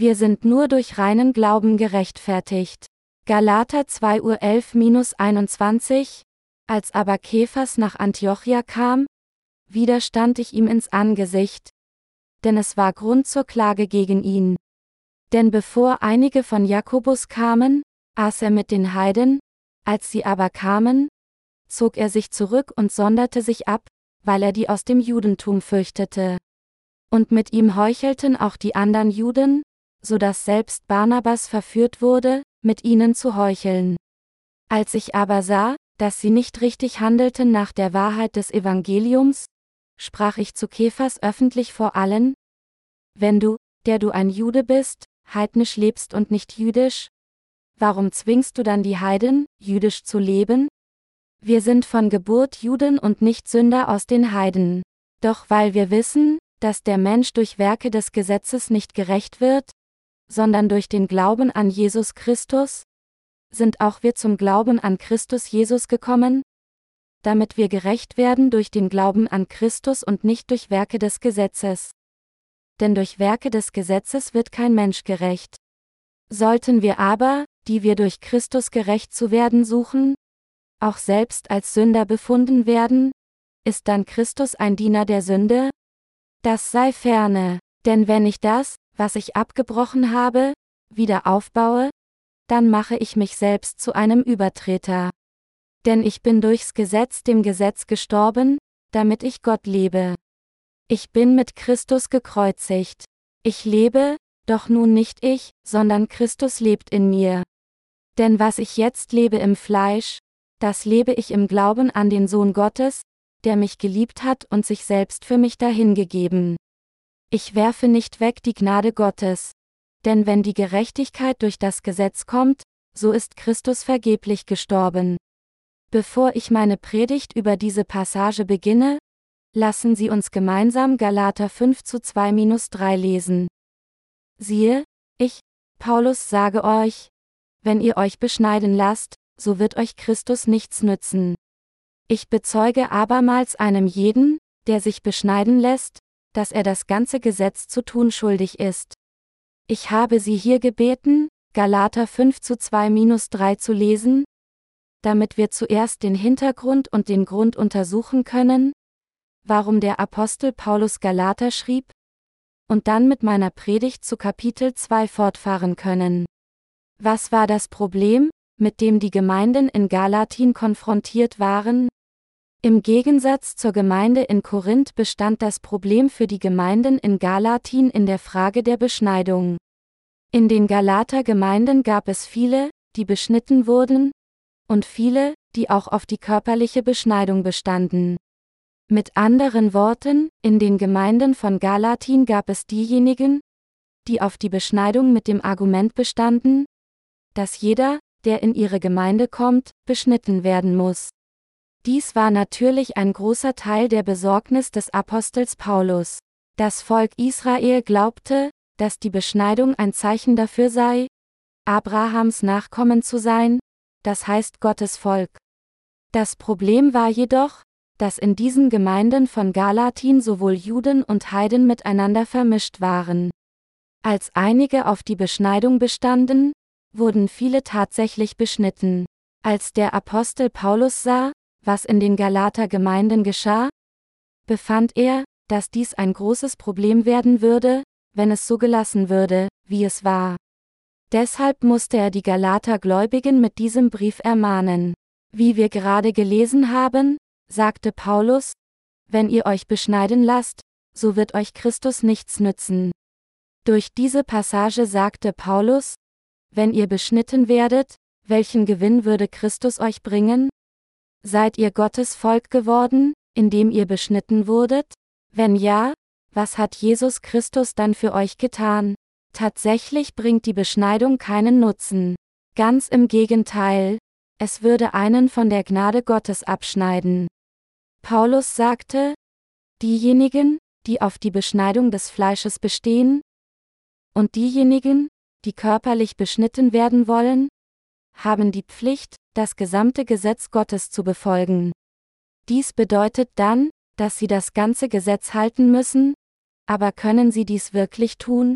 Wir sind nur durch reinen Glauben gerechtfertigt. Galater 2 Uhr 11-21 Als aber Kephas nach Antiochia kam, widerstand ich ihm ins Angesicht. Denn es war Grund zur Klage gegen ihn. Denn bevor einige von Jakobus kamen, aß er mit den Heiden, als sie aber kamen, zog er sich zurück und sonderte sich ab, weil er die aus dem Judentum fürchtete. Und mit ihm heuchelten auch die anderen Juden, so dass selbst Barnabas verführt wurde, mit ihnen zu heucheln. Als ich aber sah, dass sie nicht richtig handelten nach der Wahrheit des Evangeliums, sprach ich zu Kephas öffentlich vor allen, wenn du, der du ein Jude bist, heidnisch lebst und nicht jüdisch, warum zwingst du dann die Heiden, jüdisch zu leben? Wir sind von Geburt Juden und nicht Sünder aus den Heiden. Doch weil wir wissen, dass der Mensch durch Werke des Gesetzes nicht gerecht wird, sondern durch den Glauben an Jesus Christus? Sind auch wir zum Glauben an Christus Jesus gekommen? Damit wir gerecht werden durch den Glauben an Christus und nicht durch Werke des Gesetzes. Denn durch Werke des Gesetzes wird kein Mensch gerecht. Sollten wir aber, die wir durch Christus gerecht zu werden suchen, auch selbst als Sünder befunden werden, ist dann Christus ein Diener der Sünde? Das sei ferne, denn wenn ich das, was ich abgebrochen habe, wieder aufbaue, dann mache ich mich selbst zu einem Übertreter. Denn ich bin durchs Gesetz dem Gesetz gestorben, damit ich Gott lebe. Ich bin mit Christus gekreuzigt. Ich lebe, doch nun nicht ich, sondern Christus lebt in mir. Denn was ich jetzt lebe im Fleisch, das lebe ich im Glauben an den Sohn Gottes, der mich geliebt hat und sich selbst für mich dahingegeben. Ich werfe nicht weg die Gnade Gottes. Denn wenn die Gerechtigkeit durch das Gesetz kommt, so ist Christus vergeblich gestorben. Bevor ich meine Predigt über diese Passage beginne, lassen Sie uns gemeinsam Galater 5 zu 2-3 lesen. Siehe, ich, Paulus sage euch, wenn ihr euch beschneiden lasst, so wird euch Christus nichts nützen. Ich bezeuge abermals einem jeden, der sich beschneiden lässt, dass er das ganze Gesetz zu tun schuldig ist. Ich habe Sie hier gebeten, Galater 5 zu 2-3 zu lesen, damit wir zuerst den Hintergrund und den Grund untersuchen können, warum der Apostel Paulus Galater schrieb, und dann mit meiner Predigt zu Kapitel 2 fortfahren können. Was war das Problem, mit dem die Gemeinden in Galatin konfrontiert waren? Im Gegensatz zur Gemeinde in Korinth bestand das Problem für die Gemeinden in Galatin in der Frage der Beschneidung. In den Galater Gemeinden gab es viele, die beschnitten wurden, und viele, die auch auf die körperliche Beschneidung bestanden. Mit anderen Worten, in den Gemeinden von Galatin gab es diejenigen, die auf die Beschneidung mit dem Argument bestanden, dass jeder, der in ihre Gemeinde kommt, beschnitten werden muss. Dies war natürlich ein großer Teil der Besorgnis des Apostels Paulus. Das Volk Israel glaubte, dass die Beschneidung ein Zeichen dafür sei, Abrahams Nachkommen zu sein, das heißt Gottes Volk. Das Problem war jedoch, dass in diesen Gemeinden von Galatin sowohl Juden und Heiden miteinander vermischt waren. Als einige auf die Beschneidung bestanden, wurden viele tatsächlich beschnitten. Als der Apostel Paulus sah, was in den Galater Gemeinden geschah? Befand er, dass dies ein großes Problem werden würde, wenn es so gelassen würde, wie es war. Deshalb musste er die Galater Gläubigen mit diesem Brief ermahnen. Wie wir gerade gelesen haben, sagte Paulus, wenn ihr euch beschneiden lasst, so wird euch Christus nichts nützen. Durch diese Passage sagte Paulus, wenn ihr beschnitten werdet, welchen Gewinn würde Christus euch bringen? Seid ihr Gottes Volk geworden, indem ihr beschnitten wurdet? Wenn ja, was hat Jesus Christus dann für euch getan? Tatsächlich bringt die Beschneidung keinen Nutzen. Ganz im Gegenteil, es würde einen von der Gnade Gottes abschneiden. Paulus sagte, diejenigen, die auf die Beschneidung des Fleisches bestehen, und diejenigen, die körperlich beschnitten werden wollen, haben die Pflicht, das gesamte Gesetz Gottes zu befolgen. Dies bedeutet dann, dass sie das ganze Gesetz halten müssen, aber können sie dies wirklich tun?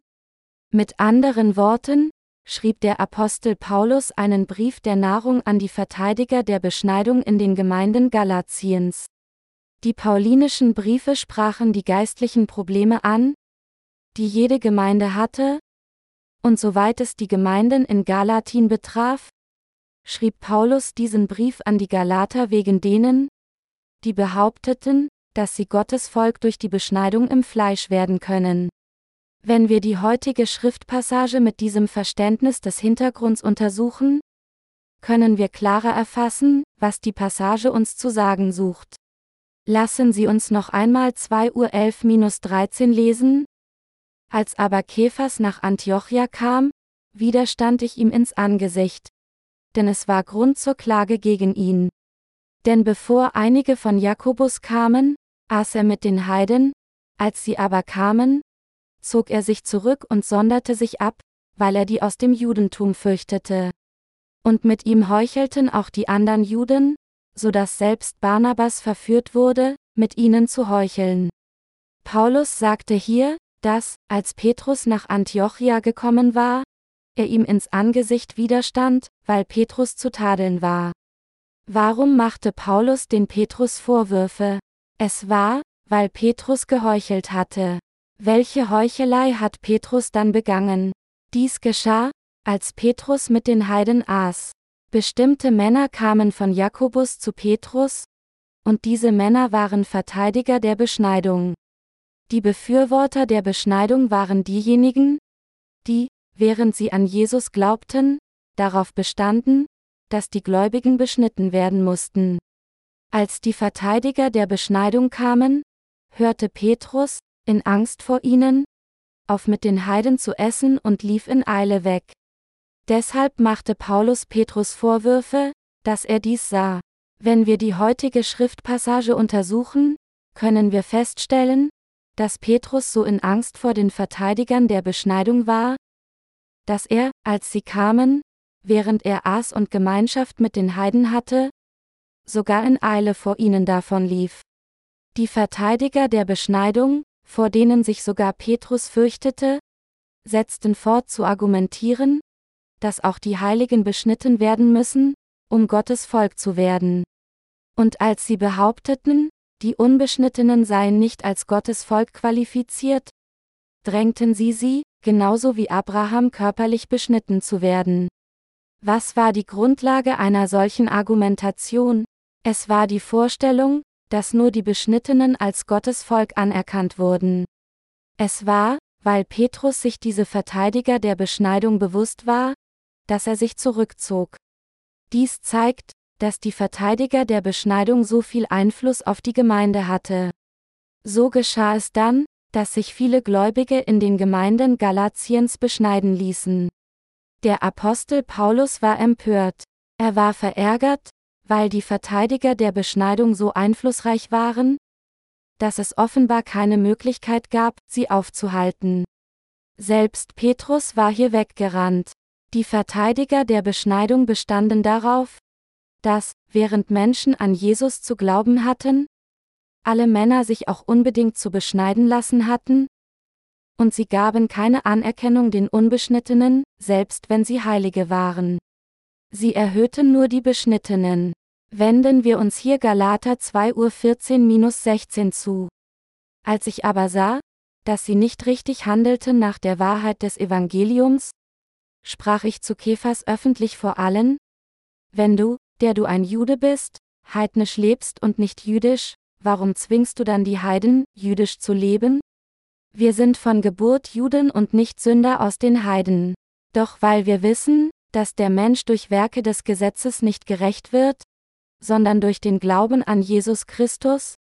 Mit anderen Worten, schrieb der Apostel Paulus einen Brief der Nahrung an die Verteidiger der Beschneidung in den Gemeinden Galatiens. Die paulinischen Briefe sprachen die geistlichen Probleme an, die jede Gemeinde hatte, und soweit es die Gemeinden in Galatin betraf, schrieb Paulus diesen Brief an die Galater wegen denen, die behaupteten, dass sie Gottes Volk durch die Beschneidung im Fleisch werden können. Wenn wir die heutige Schriftpassage mit diesem Verständnis des Hintergrunds untersuchen, können wir klarer erfassen, was die Passage uns zu sagen sucht. Lassen Sie uns noch einmal 2 Uhr 11-13 lesen. Als aber Kephas nach Antiochia kam, widerstand ich ihm ins Angesicht. Denn es war Grund zur Klage gegen ihn. Denn bevor einige von Jakobus kamen, aß er mit den Heiden, als sie aber kamen, zog er sich zurück und sonderte sich ab, weil er die aus dem Judentum fürchtete. Und mit ihm heuchelten auch die anderen Juden, so dass selbst Barnabas verführt wurde, mit ihnen zu heucheln. Paulus sagte hier, dass, als Petrus nach Antiochia gekommen war, er ihm ins Angesicht widerstand, weil Petrus zu tadeln war. Warum machte Paulus den Petrus Vorwürfe? Es war, weil Petrus geheuchelt hatte. Welche Heuchelei hat Petrus dann begangen? Dies geschah, als Petrus mit den Heiden aß. Bestimmte Männer kamen von Jakobus zu Petrus, und diese Männer waren Verteidiger der Beschneidung. Die Befürworter der Beschneidung waren diejenigen, die, während sie an Jesus glaubten, darauf bestanden, dass die Gläubigen beschnitten werden mussten. Als die Verteidiger der Beschneidung kamen, hörte Petrus, in Angst vor ihnen, auf mit den Heiden zu essen und lief in Eile weg. Deshalb machte Paulus Petrus Vorwürfe, dass er dies sah. Wenn wir die heutige Schriftpassage untersuchen, können wir feststellen, dass Petrus so in Angst vor den Verteidigern der Beschneidung war, dass er, als sie kamen, während er aß und Gemeinschaft mit den Heiden hatte, sogar in Eile vor ihnen davonlief. Die Verteidiger der Beschneidung, vor denen sich sogar Petrus fürchtete, setzten fort zu argumentieren, dass auch die Heiligen beschnitten werden müssen, um Gottes Volk zu werden. Und als sie behaupteten, die Unbeschnittenen seien nicht als Gottes Volk qualifiziert, drängten sie sie, genauso wie Abraham körperlich beschnitten zu werden. Was war die Grundlage einer solchen Argumentation? Es war die Vorstellung, dass nur die Beschnittenen als Gottes Volk anerkannt wurden. Es war, weil Petrus sich diese Verteidiger der Beschneidung bewusst war, dass er sich zurückzog. Dies zeigt, dass die Verteidiger der Beschneidung so viel Einfluss auf die Gemeinde hatte. So geschah es dann, dass sich viele Gläubige in den Gemeinden Galatiens beschneiden ließen. Der Apostel Paulus war empört. Er war verärgert, weil die Verteidiger der Beschneidung so einflussreich waren, dass es offenbar keine Möglichkeit gab, sie aufzuhalten. Selbst Petrus war hier weggerannt. Die Verteidiger der Beschneidung bestanden darauf, dass, während Menschen an Jesus zu glauben hatten, alle Männer sich auch unbedingt zu beschneiden lassen hatten, und sie gaben keine Anerkennung den Unbeschnittenen, selbst wenn sie Heilige waren. Sie erhöhten nur die Beschnittenen. Wenden wir uns hier Galater 2 Uhr 14-16 zu. Als ich aber sah, dass sie nicht richtig handelten nach der Wahrheit des Evangeliums, sprach ich zu Kephas öffentlich vor allen, wenn du, der du ein Jude bist, heidnisch lebst und nicht jüdisch, warum zwingst du dann die Heiden, jüdisch zu leben? Wir sind von Geburt Juden und nicht Sünder aus den Heiden. Doch weil wir wissen, dass der Mensch durch Werke des Gesetzes nicht gerecht wird, sondern durch den Glauben an Jesus Christus,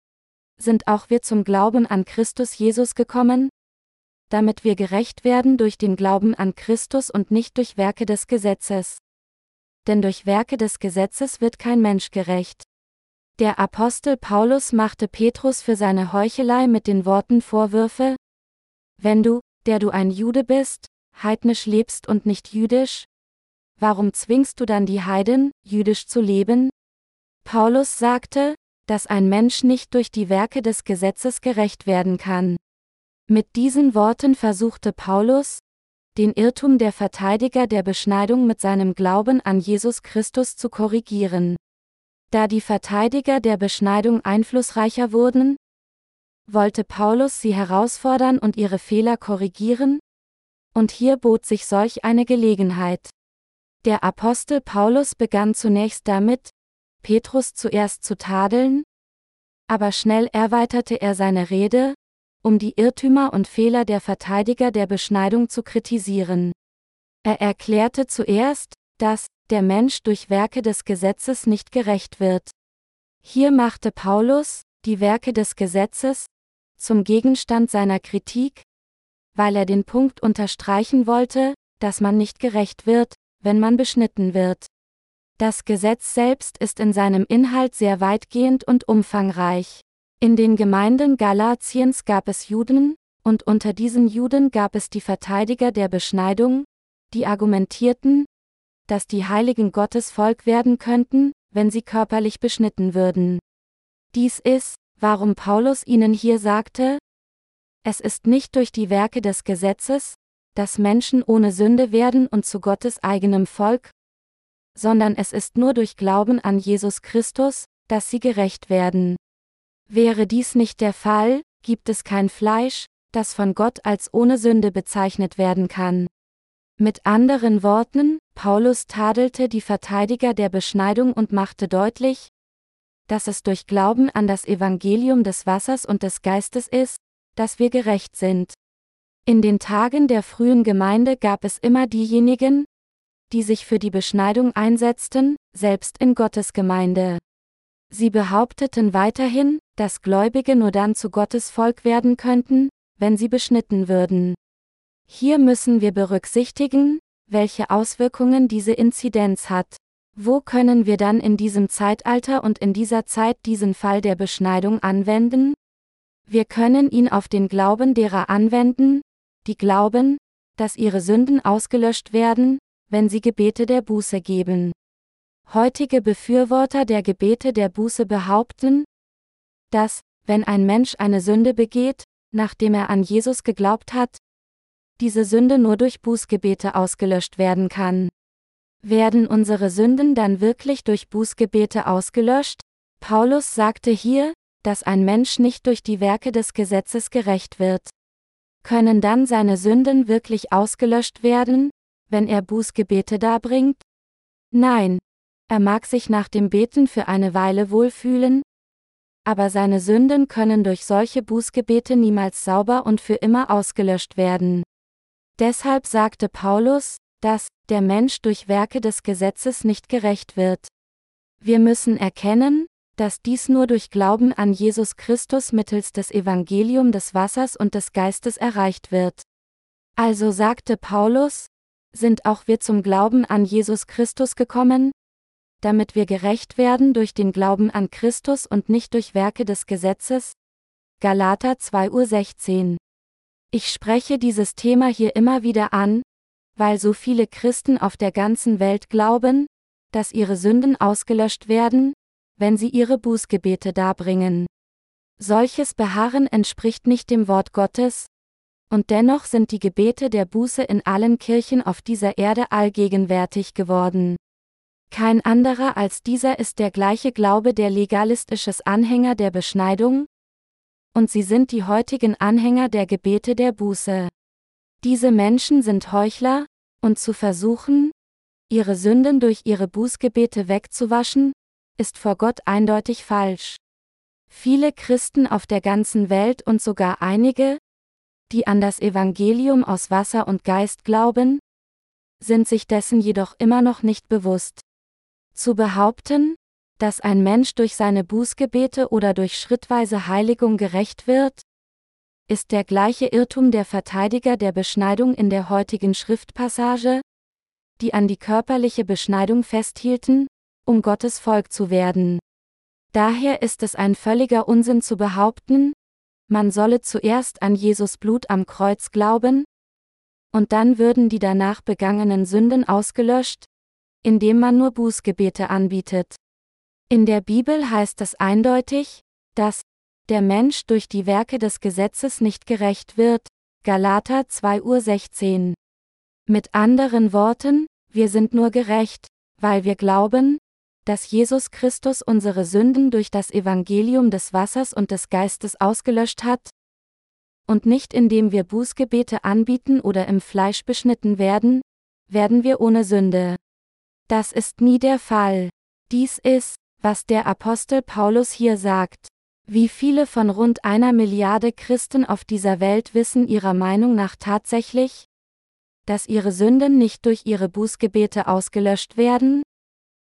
sind auch wir zum Glauben an Christus Jesus gekommen, damit wir gerecht werden durch den Glauben an Christus und nicht durch Werke des Gesetzes. Denn durch Werke des Gesetzes wird kein Mensch gerecht. Der Apostel Paulus machte Petrus für seine Heuchelei mit den Worten Vorwürfe, wenn du, der du ein Jude bist, heidnisch lebst und nicht jüdisch? Warum zwingst du dann die Heiden, jüdisch zu leben? Paulus sagte, dass ein Mensch nicht durch die Werke des Gesetzes gerecht werden kann. Mit diesen Worten versuchte Paulus, den Irrtum der Verteidiger der Beschneidung mit seinem Glauben an Jesus Christus zu korrigieren. Da die Verteidiger der Beschneidung einflussreicher wurden, wollte Paulus sie herausfordern und ihre Fehler korrigieren? Und hier bot sich solch eine Gelegenheit. Der Apostel Paulus begann zunächst damit, Petrus zuerst zu tadeln, aber schnell erweiterte er seine Rede, um die Irrtümer und Fehler der Verteidiger der Beschneidung zu kritisieren. Er erklärte zuerst, dass der Mensch durch Werke des Gesetzes nicht gerecht wird. Hier machte Paulus die Werke des Gesetzes zum Gegenstand seiner Kritik, weil er den Punkt unterstreichen wollte, dass man nicht gerecht wird, wenn man beschnitten wird. Das Gesetz selbst ist in seinem Inhalt sehr weitgehend und umfangreich. In den Gemeinden Galatiens gab es Juden, und unter diesen Juden gab es die Verteidiger der Beschneidung, die argumentierten, dass die Heiligen Gottes Volk werden könnten, wenn sie körperlich beschnitten würden. Dies ist, warum Paulus ihnen hier sagte, es ist nicht durch die Werke des Gesetzes, dass Menschen ohne Sünde werden und zu Gottes eigenem Volk, sondern es ist nur durch Glauben an Jesus Christus, dass sie gerecht werden. Wäre dies nicht der Fall, gibt es kein Fleisch, das von Gott als ohne Sünde bezeichnet werden kann. Mit anderen Worten, Paulus tadelte die Verteidiger der Beschneidung und machte deutlich, dass es durch Glauben an das Evangelium des Wassers und des Geistes ist, dass wir gerecht sind. In den Tagen der frühen Gemeinde gab es immer diejenigen, die sich für die Beschneidung einsetzten, selbst in Gottes Gemeinde. Sie behaupteten weiterhin, dass Gläubige nur dann zu Gottes Volk werden könnten, wenn sie beschnitten würden. Hier müssen wir berücksichtigen, welche Auswirkungen diese Inzidenz hat. Wo können wir dann in diesem Zeitalter und in dieser Zeit diesen Fall der Beschneidung anwenden? Wir können ihn auf den Glauben derer anwenden, die glauben, dass ihre Sünden ausgelöscht werden, wenn sie Gebete der Buße geben. Heutige Befürworter der Gebete der Buße behaupten, dass, wenn ein Mensch eine Sünde begeht, nachdem er an Jesus geglaubt hat, diese Sünde nur durch Bußgebete ausgelöscht werden kann. Werden unsere Sünden dann wirklich durch Bußgebete ausgelöscht? Paulus sagte hier, dass ein Mensch nicht durch die Werke des Gesetzes gerecht wird. Können dann seine Sünden wirklich ausgelöscht werden, wenn er Bußgebete darbringt? Nein. Er mag sich nach dem Beten für eine Weile wohlfühlen, aber seine Sünden können durch solche Bußgebete niemals sauber und für immer ausgelöscht werden. Deshalb sagte Paulus, dass der Mensch durch Werke des Gesetzes nicht gerecht wird. Wir müssen erkennen, dass dies nur durch Glauben an Jesus Christus mittels des Evangelium des Wassers und des Geistes erreicht wird. Also sagte Paulus, sind auch wir zum Glauben an Jesus Christus gekommen, damit wir gerecht werden durch den Glauben an Christus und nicht durch Werke des Gesetzes? Galater 2.16 Ich spreche dieses Thema hier immer wieder an, weil so viele Christen auf der ganzen Welt glauben, dass ihre Sünden ausgelöscht werden, wenn sie ihre Bußgebete darbringen. Solches Beharren entspricht nicht dem Wort Gottes, und dennoch sind die Gebete der Buße in allen Kirchen auf dieser Erde allgegenwärtig geworden. Kein anderer als dieser ist der gleiche Glaube der legalistisches Anhänger der Beschneidung, und sie sind die heutigen Anhänger der Gebete der Buße. Diese Menschen sind Heuchler, und zu versuchen, ihre Sünden durch ihre Bußgebete wegzuwaschen, ist vor Gott eindeutig falsch. Viele Christen auf der ganzen Welt und sogar einige, die an das Evangelium aus Wasser und Geist glauben, sind sich dessen jedoch immer noch nicht bewusst. Zu behaupten, dass ein Mensch durch seine Bußgebete oder durch schrittweise Heiligung gerecht wird, ist der gleiche Irrtum der Verteidiger der Beschneidung in der heutigen Schriftpassage, die an die körperliche Beschneidung festhielten, um Gottes Volk zu werden. Daher ist es ein völliger Unsinn zu behaupten, man solle zuerst an Jesus Blut am Kreuz glauben, und dann würden die danach begangenen Sünden ausgelöscht, indem man nur Bußgebete anbietet. In der Bibel heißt es eindeutig, dass der Mensch durch die Werke des Gesetzes nicht gerecht wird. Galater 2.16 Mit anderen Worten, wir sind nur gerecht, weil wir glauben, dass Jesus Christus unsere Sünden durch das Evangelium des Wassers und des Geistes ausgelöscht hat, und nicht indem wir Bußgebete anbieten oder im Fleisch beschnitten werden, werden wir ohne Sünde. Das ist nie der Fall. Dies ist, was der Apostel Paulus hier sagt. Wie viele von rund einer Milliarde Christen auf dieser Welt wissen ihrer Meinung nach tatsächlich, dass ihre Sünden nicht durch ihre Bußgebete ausgelöscht werden?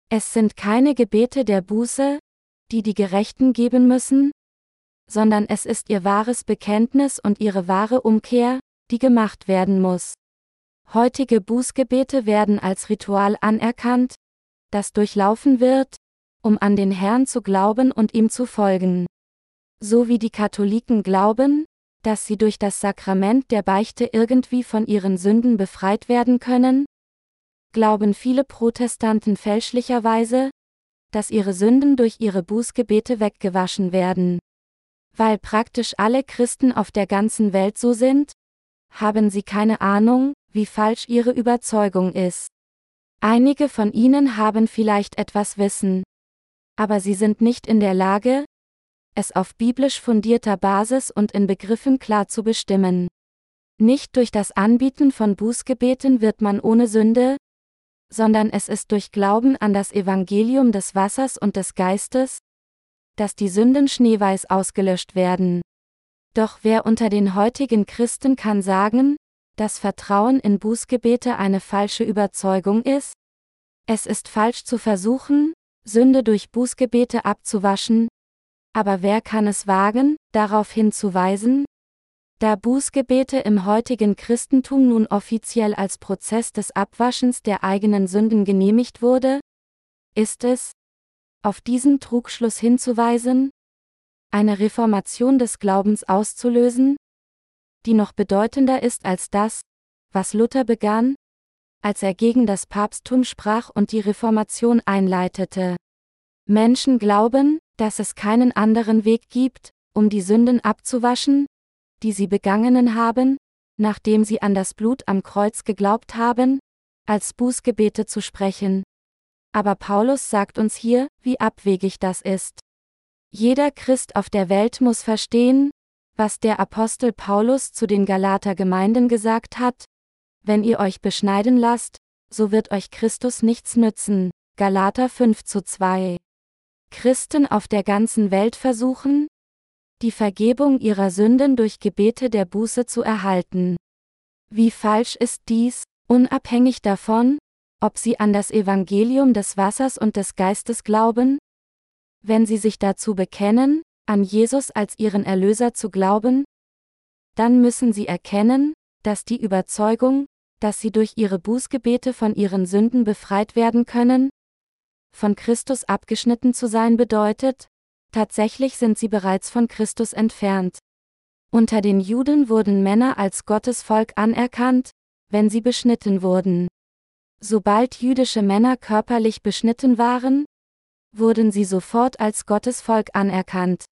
Es sind keine Gebete der Buße, die die Gerechten geben müssen, sondern es ist ihr wahres Bekenntnis und ihre wahre Umkehr, die gemacht werden muss. Heutige Bußgebete werden als Ritual anerkannt, das durchlaufen wird, um an den Herrn zu glauben und ihm zu folgen. So wie die Katholiken glauben, dass sie durch das Sakrament der Beichte irgendwie von ihren Sünden befreit werden können, glauben viele Protestanten fälschlicherweise, dass ihre Sünden durch ihre Bußgebete weggewaschen werden. Weil praktisch alle Christen auf der ganzen Welt so sind, haben sie keine Ahnung, wie falsch ihre Überzeugung ist. Einige von ihnen haben vielleicht etwas Wissen. Aber sie sind nicht in der Lage, es auf biblisch fundierter Basis und in Begriffen klar zu bestimmen. Nicht durch das Anbieten von Bußgebeten wird man ohne Sünde, sondern es ist durch Glauben an das Evangelium des Wassers und des Geistes, dass die Sünden schneeweiß ausgelöscht werden. Doch wer unter den heutigen Christen kann sagen, dass Vertrauen in Bußgebete eine falsche Überzeugung ist? Es ist falsch zu versuchen, Sünde durch Bußgebete abzuwaschen, aber wer kann es wagen, darauf hinzuweisen? Da Bußgebete im heutigen Christentum nun offiziell als Prozess des Abwaschens der eigenen Sünden genehmigt wurde, ist es, auf diesen Trugschluss hinzuweisen, eine Reformation des Glaubens auszulösen, die noch bedeutender ist als das, was Luther begann, als er gegen das Papsttum sprach und die Reformation einleitete. Menschen glauben, dass es keinen anderen Weg gibt, um die Sünden abzuwaschen, die sie begangenen haben, nachdem sie an das Blut am Kreuz geglaubt haben, als Bußgebete zu sprechen, aber Paulus sagt uns hier, wie abwegig das ist. Jeder Christ auf der Welt muss verstehen, was der Apostel Paulus zu den Galater Gemeinden gesagt hat, wenn ihr euch beschneiden lasst, so wird euch Christus nichts nützen. Galater 5 zu 2. Christen auf der ganzen Welt versuchen, die Vergebung ihrer Sünden durch Gebete der Buße zu erhalten. Wie falsch ist dies, unabhängig davon, ob sie an das Evangelium des Wassers und des Geistes glauben? Wenn sie sich dazu bekennen, an Jesus als ihren Erlöser zu glauben, dann müssen sie erkennen, dass die Überzeugung, dass sie durch ihre Bußgebete von ihren Sünden befreit werden können, von Christus abgeschnitten zu sein bedeutet, tatsächlich sind sie bereits von Christus entfernt. Unter den Juden wurden Männer als Gottes Volk anerkannt, wenn sie beschnitten wurden. Sobald jüdische Männer körperlich beschnitten waren, wurden sie sofort als Gottesvolk anerkannt.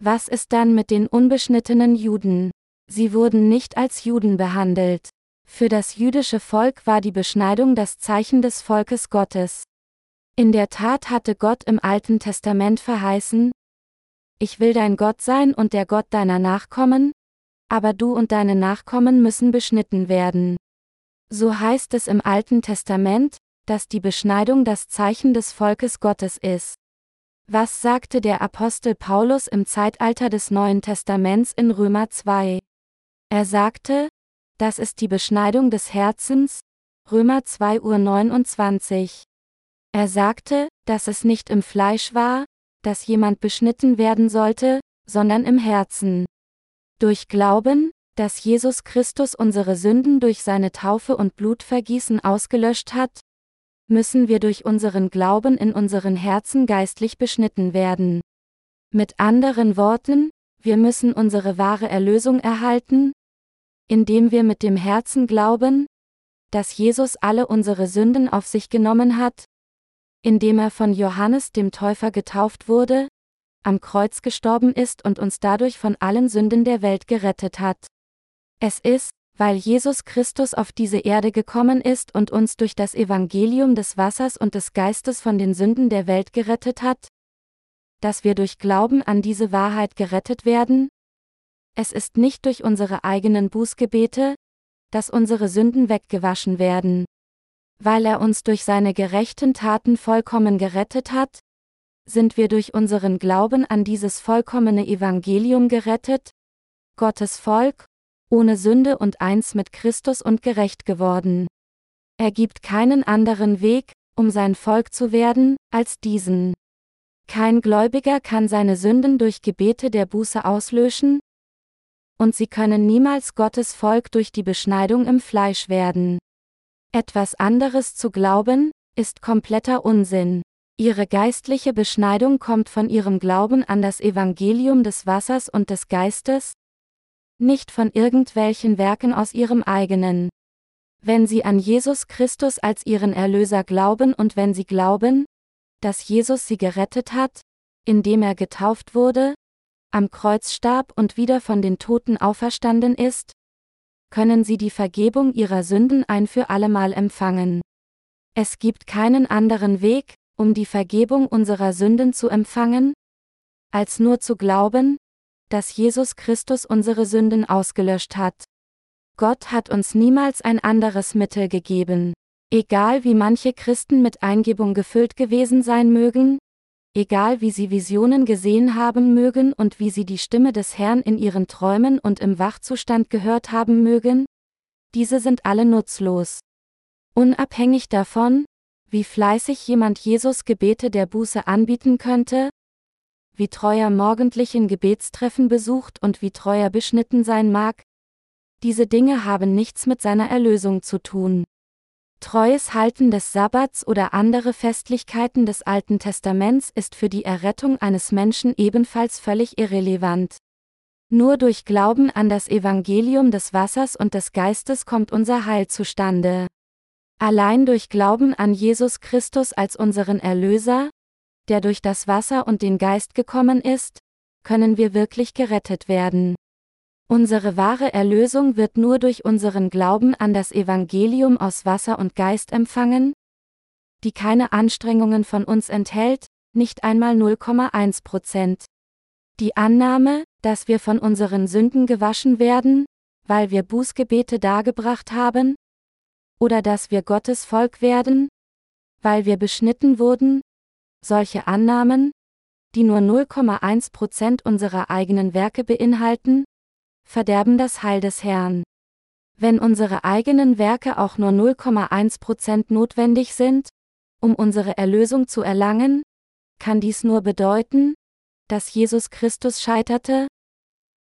Was ist dann mit den unbeschnittenen Juden? Sie wurden nicht als Juden behandelt. Für das jüdische Volk war die Beschneidung das Zeichen des Volkes Gottes. In der Tat hatte Gott im Alten Testament verheißen, ich will dein Gott sein und der Gott deiner Nachkommen, aber du und deine Nachkommen müssen beschnitten werden. So heißt es im Alten Testament, dass die Beschneidung das Zeichen des Volkes Gottes ist. Was sagte der Apostel Paulus im Zeitalter des Neuen Testaments in Römer 2? Er sagte, das ist die Beschneidung des Herzens, Römer 2 Uhr 29. Er sagte, dass es nicht im Fleisch war, dass jemand beschnitten werden sollte, sondern im Herzen. Durch Glauben, dass Jesus Christus unsere Sünden durch seine Taufe und Blutvergießen ausgelöscht hat, müssen wir durch unseren Glauben in unseren Herzen geistlich beschnitten werden. Mit anderen Worten, wir müssen unsere wahre Erlösung erhalten, indem wir mit dem Herzen glauben, dass Jesus alle unsere Sünden auf sich genommen hat, indem er von Johannes dem Täufer getauft wurde, am Kreuz gestorben ist und uns dadurch von allen Sünden der Welt gerettet hat. Es ist, weil Jesus Christus auf diese Erde gekommen ist und uns durch das Evangelium des Wassers und des Geistes von den Sünden der Welt gerettet hat? Dass wir durch Glauben an diese Wahrheit gerettet werden? Es ist nicht durch unsere eigenen Bußgebete, dass unsere Sünden weggewaschen werden. Weil er uns durch seine gerechten Taten vollkommen gerettet hat, sind wir durch unseren Glauben an dieses vollkommene Evangelium gerettet, Gottes Volk, ohne Sünde und eins mit Christus und gerecht geworden. Er gibt keinen anderen Weg, um sein Volk zu werden, als diesen. Kein Gläubiger kann seine Sünden durch Gebete der Buße auslöschen, und sie können niemals Gottes Volk durch die Beschneidung im Fleisch werden. Etwas anderes zu glauben, ist kompletter Unsinn. Ihre geistliche Beschneidung kommt von ihrem Glauben an das Evangelium des Wassers und des Geistes, nicht von irgendwelchen Werken aus ihrem eigenen. Wenn sie an Jesus Christus als ihren Erlöser glauben und wenn sie glauben, dass Jesus sie gerettet hat, indem er getauft wurde, am Kreuz starb und wieder von den Toten auferstanden ist, können sie die Vergebung ihrer Sünden ein für allemal empfangen. Es gibt keinen anderen Weg, um die Vergebung unserer Sünden zu empfangen, als nur zu glauben, dass Jesus Christus unsere Sünden ausgelöscht hat. Gott hat uns niemals ein anderes Mittel gegeben. Egal wie manche Christen mit Eingebung gefüllt gewesen sein mögen, egal wie sie Visionen gesehen haben mögen und wie sie die Stimme des Herrn in ihren Träumen und im Wachzustand gehört haben mögen, diese sind alle nutzlos. Unabhängig davon, wie fleißig jemand Jesus Gebete der Buße anbieten könnte, wie treuer morgendlichen Gebetstreffen besucht und wie treuer beschnitten sein mag, diese Dinge haben nichts mit seiner Erlösung zu tun. Treues Halten des Sabbats oder andere Festlichkeiten des Alten Testaments ist für die Errettung eines Menschen ebenfalls völlig irrelevant. Nur durch Glauben an das Evangelium des Wassers und des Geistes kommt unser Heil zustande. Allein durch Glauben an Jesus Christus als unseren Erlöser, der durch das Wasser und den Geist gekommen ist, können wir wirklich gerettet werden. Unsere wahre Erlösung wird nur durch unseren Glauben an das Evangelium aus Wasser und Geist empfangen, die keine Anstrengungen von uns enthält, nicht einmal 0,1 Prozent. Die Annahme, dass wir von unseren Sünden gewaschen werden, weil wir Bußgebete dargebracht haben, oder dass wir Gottes Volk werden, weil wir beschnitten wurden, solche Annahmen, die nur 0,1 Prozent unserer eigenen Werke beinhalten, verderben das Heil des Herrn. Wenn unsere eigenen Werke auch nur 0,1 Prozent notwendig sind, um unsere Erlösung zu erlangen, kann dies nur bedeuten, dass Jesus Christus scheiterte,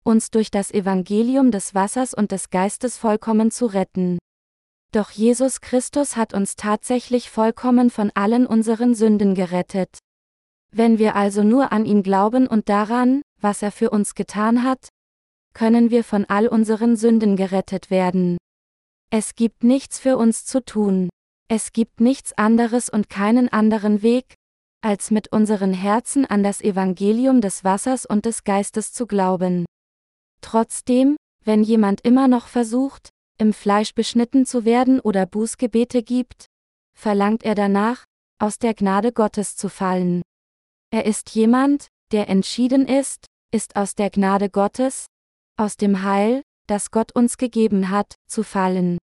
uns durch das Evangelium des Wassers und des Geistes vollkommen zu retten. Doch Jesus Christus hat uns tatsächlich vollkommen von allen unseren Sünden gerettet. Wenn wir also nur an ihn glauben und daran, was er für uns getan hat, können wir von all unseren Sünden gerettet werden. Es gibt nichts für uns zu tun. Es gibt nichts anderes und keinen anderen Weg, als mit unseren Herzen an das Evangelium des Wassers und des Geistes zu glauben. Trotzdem, wenn jemand immer noch versucht, im Fleisch beschnitten zu werden oder Bußgebete gibt, verlangt er danach, aus der Gnade Gottes zu fallen. Er ist jemand, der entschieden ist, ist aus der Gnade Gottes, aus dem Heil, das Gott uns gegeben hat, zu fallen.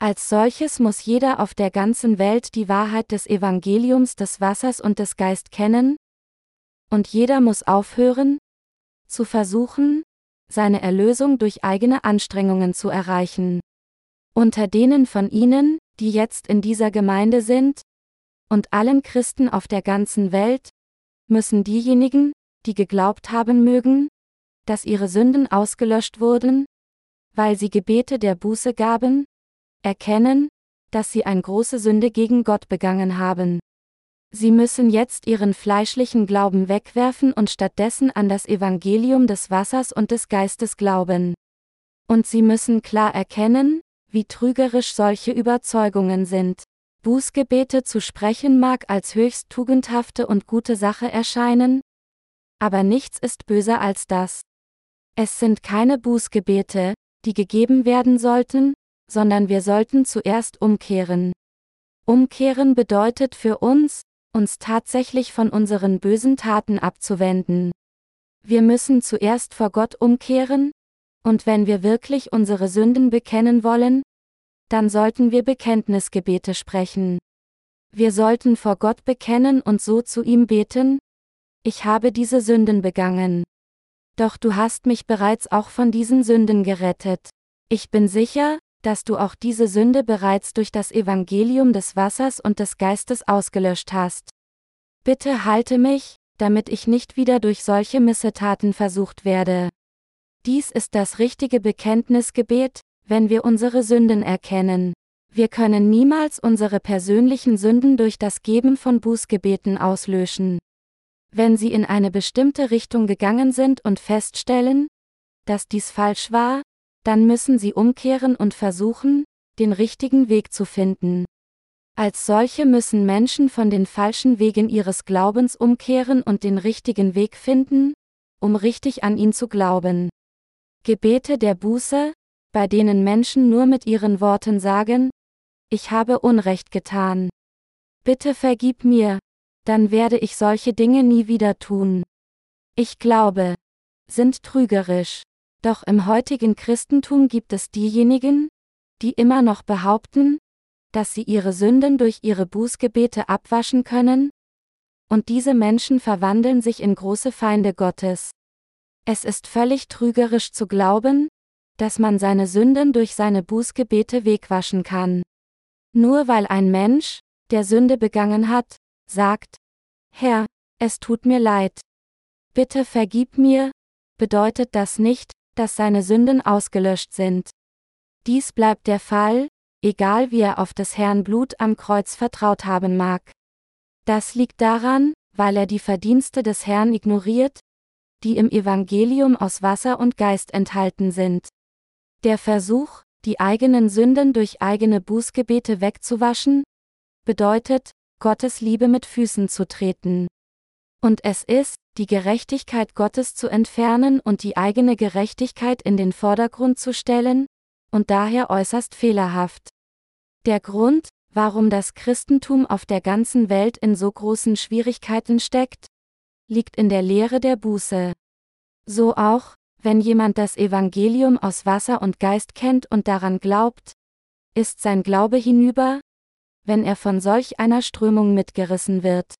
Als solches muss jeder auf der ganzen Welt die Wahrheit des Evangeliums des Wassers und des Geist kennen, und jeder muss aufhören, zu versuchen, seine Erlösung durch eigene Anstrengungen zu erreichen. Unter denen von Ihnen, die jetzt in dieser Gemeinde sind, und allen Christen auf der ganzen Welt, müssen diejenigen, die geglaubt haben mögen, dass ihre Sünden ausgelöscht wurden, weil sie Gebete der Buße gaben, erkennen, dass sie eine große Sünde gegen Gott begangen haben. Sie müssen jetzt ihren fleischlichen Glauben wegwerfen und stattdessen an das Evangelium des Wassers und des Geistes glauben. Und sie müssen klar erkennen, wie trügerisch solche Überzeugungen sind. Bußgebete zu sprechen mag als höchst tugendhafte und gute Sache erscheinen, aber nichts ist böser als das. Es sind keine Bußgebete, die gegeben werden sollten, sondern wir sollten zuerst umkehren. Umkehren bedeutet für uns, uns tatsächlich von unseren bösen Taten abzuwenden. Wir müssen zuerst vor Gott umkehren, und wenn wir wirklich unsere Sünden bekennen wollen, dann sollten wir Bekenntnisgebete sprechen. Wir sollten vor Gott bekennen und so zu ihm beten, ich habe diese Sünden begangen. Doch du hast mich bereits auch von diesen Sünden gerettet. Ich bin sicher, dass du auch diese Sünde bereits durch das Evangelium des Wassers und des Geistes ausgelöscht hast. Bitte halte mich, damit ich nicht wieder durch solche Missetaten versucht werde. Dies ist das richtige Bekenntnisgebet, wenn wir unsere Sünden erkennen. Wir können niemals unsere persönlichen Sünden durch das Geben von Bußgebeten auslöschen. Wenn Sie in eine bestimmte Richtung gegangen sind und feststellen, dass dies falsch war, dann müssen Sie umkehren und versuchen, den richtigen Weg zu finden. Als solche müssen Menschen von den falschen Wegen ihres Glaubens umkehren und den richtigen Weg finden, um richtig an ihn zu glauben. Gebete der Buße, bei denen Menschen nur mit ihren Worten sagen, ich habe Unrecht getan. Bitte vergib mir, dann werde ich solche Dinge nie wieder tun. Ich glaube, sind trügerisch. Doch im heutigen Christentum gibt es diejenigen, die immer noch behaupten, dass sie ihre Sünden durch ihre Bußgebete abwaschen können, und diese Menschen verwandeln sich in große Feinde Gottes. Es ist völlig trügerisch zu glauben, dass man seine Sünden durch seine Bußgebete wegwaschen kann. Nur weil ein Mensch, der Sünde begangen hat, sagt, Herr, es tut mir leid. Bitte vergib mir, bedeutet das nicht, dass seine Sünden ausgelöscht sind. Dies bleibt der Fall, egal wie er auf des Herrn Blut am Kreuz vertraut haben mag. Das liegt daran, weil er die Verdienste des Herrn ignoriert, die im Evangelium aus Wasser und Geist enthalten sind. Der Versuch, die eigenen Sünden durch eigene Bußgebete wegzuwaschen, bedeutet, Gottes Liebe mit Füßen zu treten. Und es ist, die Gerechtigkeit Gottes zu entfernen und die eigene Gerechtigkeit in den Vordergrund zu stellen, und daher äußerst fehlerhaft. Der Grund, warum das Christentum auf der ganzen Welt in so großen Schwierigkeiten steckt, liegt in der Lehre der Buße. So auch, wenn jemand das Evangelium aus Wasser und Geist kennt und daran glaubt, ist sein Glaube hinüber, wenn er von solch einer Strömung mitgerissen wird.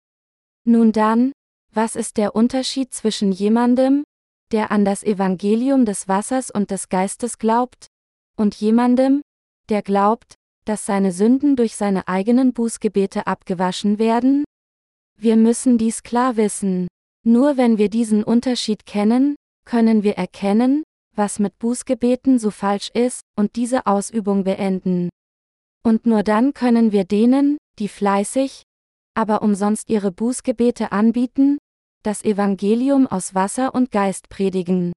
Nun dann, was ist der Unterschied zwischen jemandem, der an das Evangelium des Wassers und des Geistes glaubt, und jemandem, der glaubt, dass seine Sünden durch seine eigenen Bußgebete abgewaschen werden? Wir müssen dies klar wissen. Nur wenn wir diesen Unterschied kennen, können wir erkennen, was mit Bußgebeten so falsch ist, und diese Ausübung beenden. Und nur dann können wir denen, die fleißig, aber umsonst ihre Bußgebete anbieten, das Evangelium aus Wasser und Geist predigen.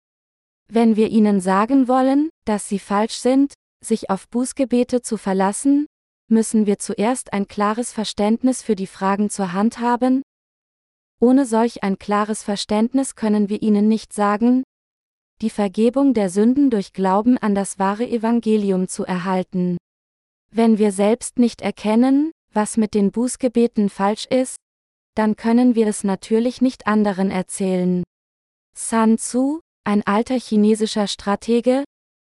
Wenn wir ihnen sagen wollen, dass sie falsch sind, sich auf Bußgebete zu verlassen, müssen wir zuerst ein klares Verständnis für die Fragen zur Hand haben, ohne solch ein klares Verständnis können wir ihnen nicht sagen, die Vergebung der Sünden durch Glauben an das wahre Evangelium zu erhalten. Wenn wir selbst nicht erkennen, was mit den Bußgebeten falsch ist, dann können wir es natürlich nicht anderen erzählen. Sun Tzu, ein alter chinesischer Stratege,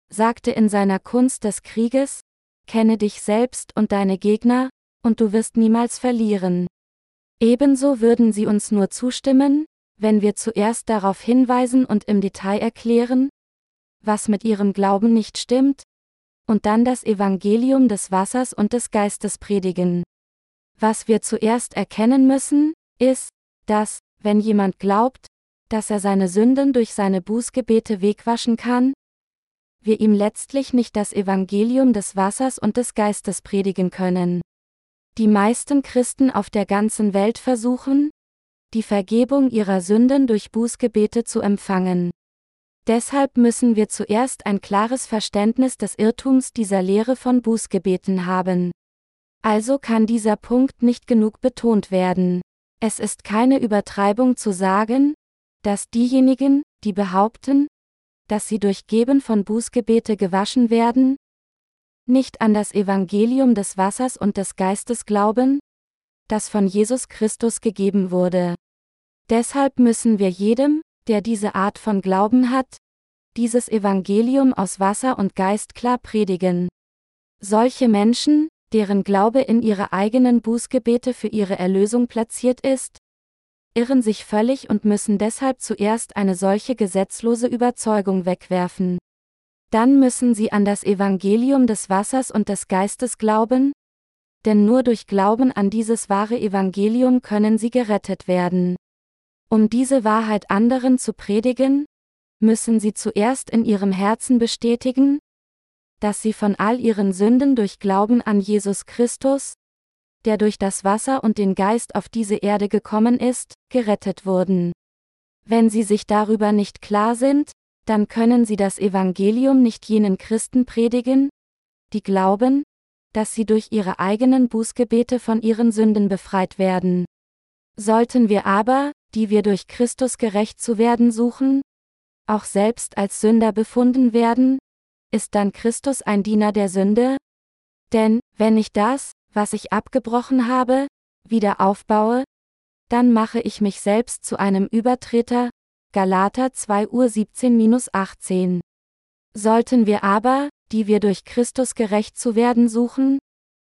sagte in seiner Kunst des Krieges, kenne dich selbst und deine Gegner, und du wirst niemals verlieren. Ebenso würden sie uns nur zustimmen, wenn wir zuerst darauf hinweisen und im Detail erklären, was mit ihrem Glauben nicht stimmt, und dann das Evangelium des Wassers und des Geistes predigen. Was wir zuerst erkennen müssen, ist, dass, wenn jemand glaubt, dass er seine Sünden durch seine Bußgebete wegwaschen kann, wir ihm letztlich nicht das Evangelium des Wassers und des Geistes predigen können. Die meisten Christen auf der ganzen Welt versuchen, die Vergebung ihrer Sünden durch Bußgebete zu empfangen. Deshalb müssen wir zuerst ein klares Verständnis des Irrtums dieser Lehre von Bußgebeten haben. Also kann dieser Punkt nicht genug betont werden. Es ist keine Übertreibung zu sagen, dass diejenigen, die behaupten, dass sie durch Geben von Bußgebete gewaschen werden? Nicht an das Evangelium des Wassers und des Geistes glauben? Das von Jesus Christus gegeben wurde. Deshalb müssen wir jedem, der diese Art von Glauben hat, dieses Evangelium aus Wasser und Geist klar predigen. Solche Menschen, deren Glaube in ihre eigenen Bußgebete für ihre Erlösung platziert ist, irren sich völlig und müssen deshalb zuerst eine solche gesetzlose Überzeugung wegwerfen. Dann müssen sie an das Evangelium des Wassers und des Geistes glauben, denn nur durch Glauben an dieses wahre Evangelium können sie gerettet werden. Um diese Wahrheit anderen zu predigen, müssen sie zuerst in ihrem Herzen bestätigen, dass sie von all ihren Sünden durch Glauben an Jesus Christus, der durch das Wasser und den Geist auf diese Erde gekommen ist, gerettet wurden. Wenn sie sich darüber nicht klar sind, dann können sie das Evangelium nicht jenen Christen predigen, die glauben, dass sie durch ihre eigenen Bußgebete von ihren Sünden befreit werden. Sollten wir aber, die wir durch Christus gerecht zu werden suchen, auch selbst als Sünder befunden werden, ist dann Christus ein Diener der Sünde? Denn, wenn ich das, was ich abgebrochen habe, wieder aufbaue, dann mache ich mich selbst zu einem Übertreter, Galater 2 Uhr 17-18. Sollten wir aber, die wir durch Christus gerecht zu werden suchen,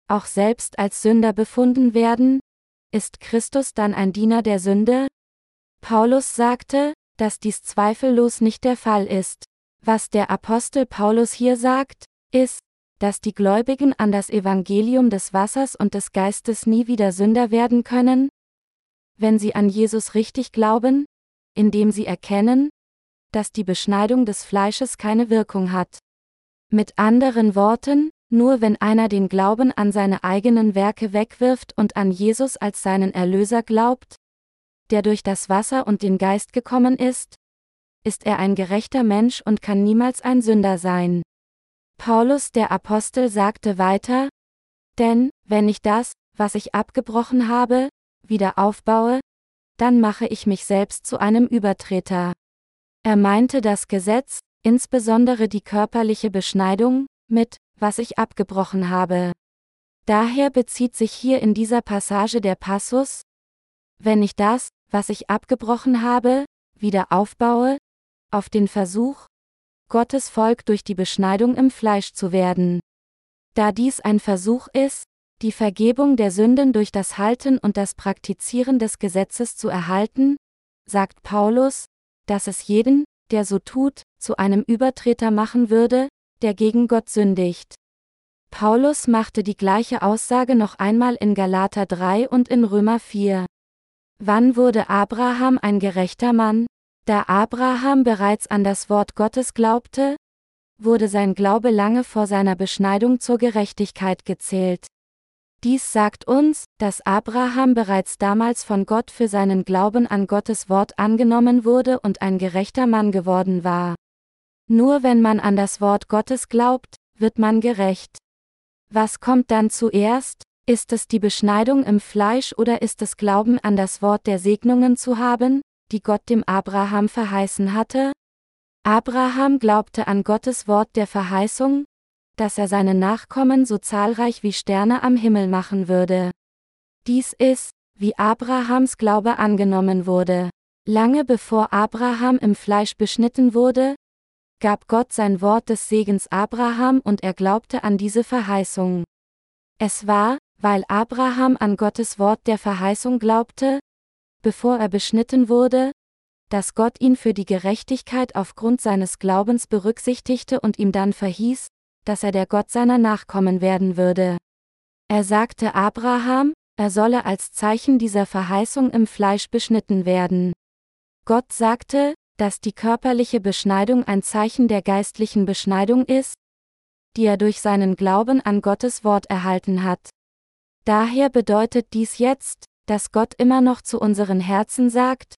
auch selbst als Sünder befunden werden, ist Christus dann ein Diener der Sünde? Paulus sagte, dass dies zweifellos nicht der Fall ist. Was der Apostel Paulus hier sagt, ist, dass die Gläubigen an das Evangelium des Wassers und des Geistes nie wieder Sünder werden können? Wenn sie an Jesus richtig glauben, indem sie erkennen, dass die Beschneidung des Fleisches keine Wirkung hat. Mit anderen Worten, nur wenn einer den Glauben an seine eigenen Werke wegwirft und an Jesus als seinen Erlöser glaubt, der durch das Wasser und den Geist gekommen ist, ist er ein gerechter Mensch und kann niemals ein Sünder sein. Paulus der Apostel sagte weiter, denn, wenn ich das, was ich abgebrochen habe, wieder aufbaue, dann mache ich mich selbst zu einem Übertreter. Er meinte das Gesetz, insbesondere die körperliche Beschneidung, mit, was ich abgebrochen habe. Daher bezieht sich hier in dieser Passage der Passus, wenn ich das, was ich abgebrochen habe, wieder aufbaue, auf den Versuch, Gottes Volk durch die Beschneidung im Fleisch zu werden. Da dies ein Versuch ist, die Vergebung der Sünden durch das Halten und das Praktizieren des Gesetzes zu erhalten, sagt Paulus, dass es jeden, der so tut, zu einem Übertreter machen würde, der gegen Gott sündigt. Paulus machte die gleiche Aussage noch einmal in Galater 3 und in Römer 4. Wann wurde Abraham ein gerechter Mann? Da Abraham bereits an das Wort Gottes glaubte, wurde sein Glaube lange vor seiner Beschneidung zur Gerechtigkeit gezählt. Dies sagt uns, dass Abraham bereits damals von Gott für seinen Glauben an Gottes Wort angenommen wurde und ein gerechter Mann geworden war. Nur wenn man an das Wort Gottes glaubt, wird man gerecht. Was kommt dann zuerst? Ist es die Beschneidung im Fleisch oder ist es Glauben an das Wort der Segnungen zu haben? die Gott dem Abraham verheißen hatte? Abraham glaubte an Gottes Wort der Verheißung, dass er seine Nachkommen so zahlreich wie Sterne am Himmel machen würde. Dies ist, wie Abrahams Glaube angenommen wurde. Lange bevor Abraham im Fleisch beschnitten wurde, gab Gott sein Wort des Segens Abraham und er glaubte an diese Verheißung. Es war, weil Abraham an Gottes Wort der Verheißung glaubte, bevor er beschnitten wurde, dass Gott ihn für die Gerechtigkeit aufgrund seines Glaubens berücksichtigte und ihm dann verhieß, dass er der Gott seiner Nachkommen werden würde. Er sagte Abraham, er solle als Zeichen dieser Verheißung im Fleisch beschnitten werden. Gott sagte, dass die körperliche Beschneidung ein Zeichen der geistlichen Beschneidung ist, die er durch seinen Glauben an Gottes Wort erhalten hat. Daher bedeutet dies jetzt, dass Gott immer noch zu unseren Herzen sagt,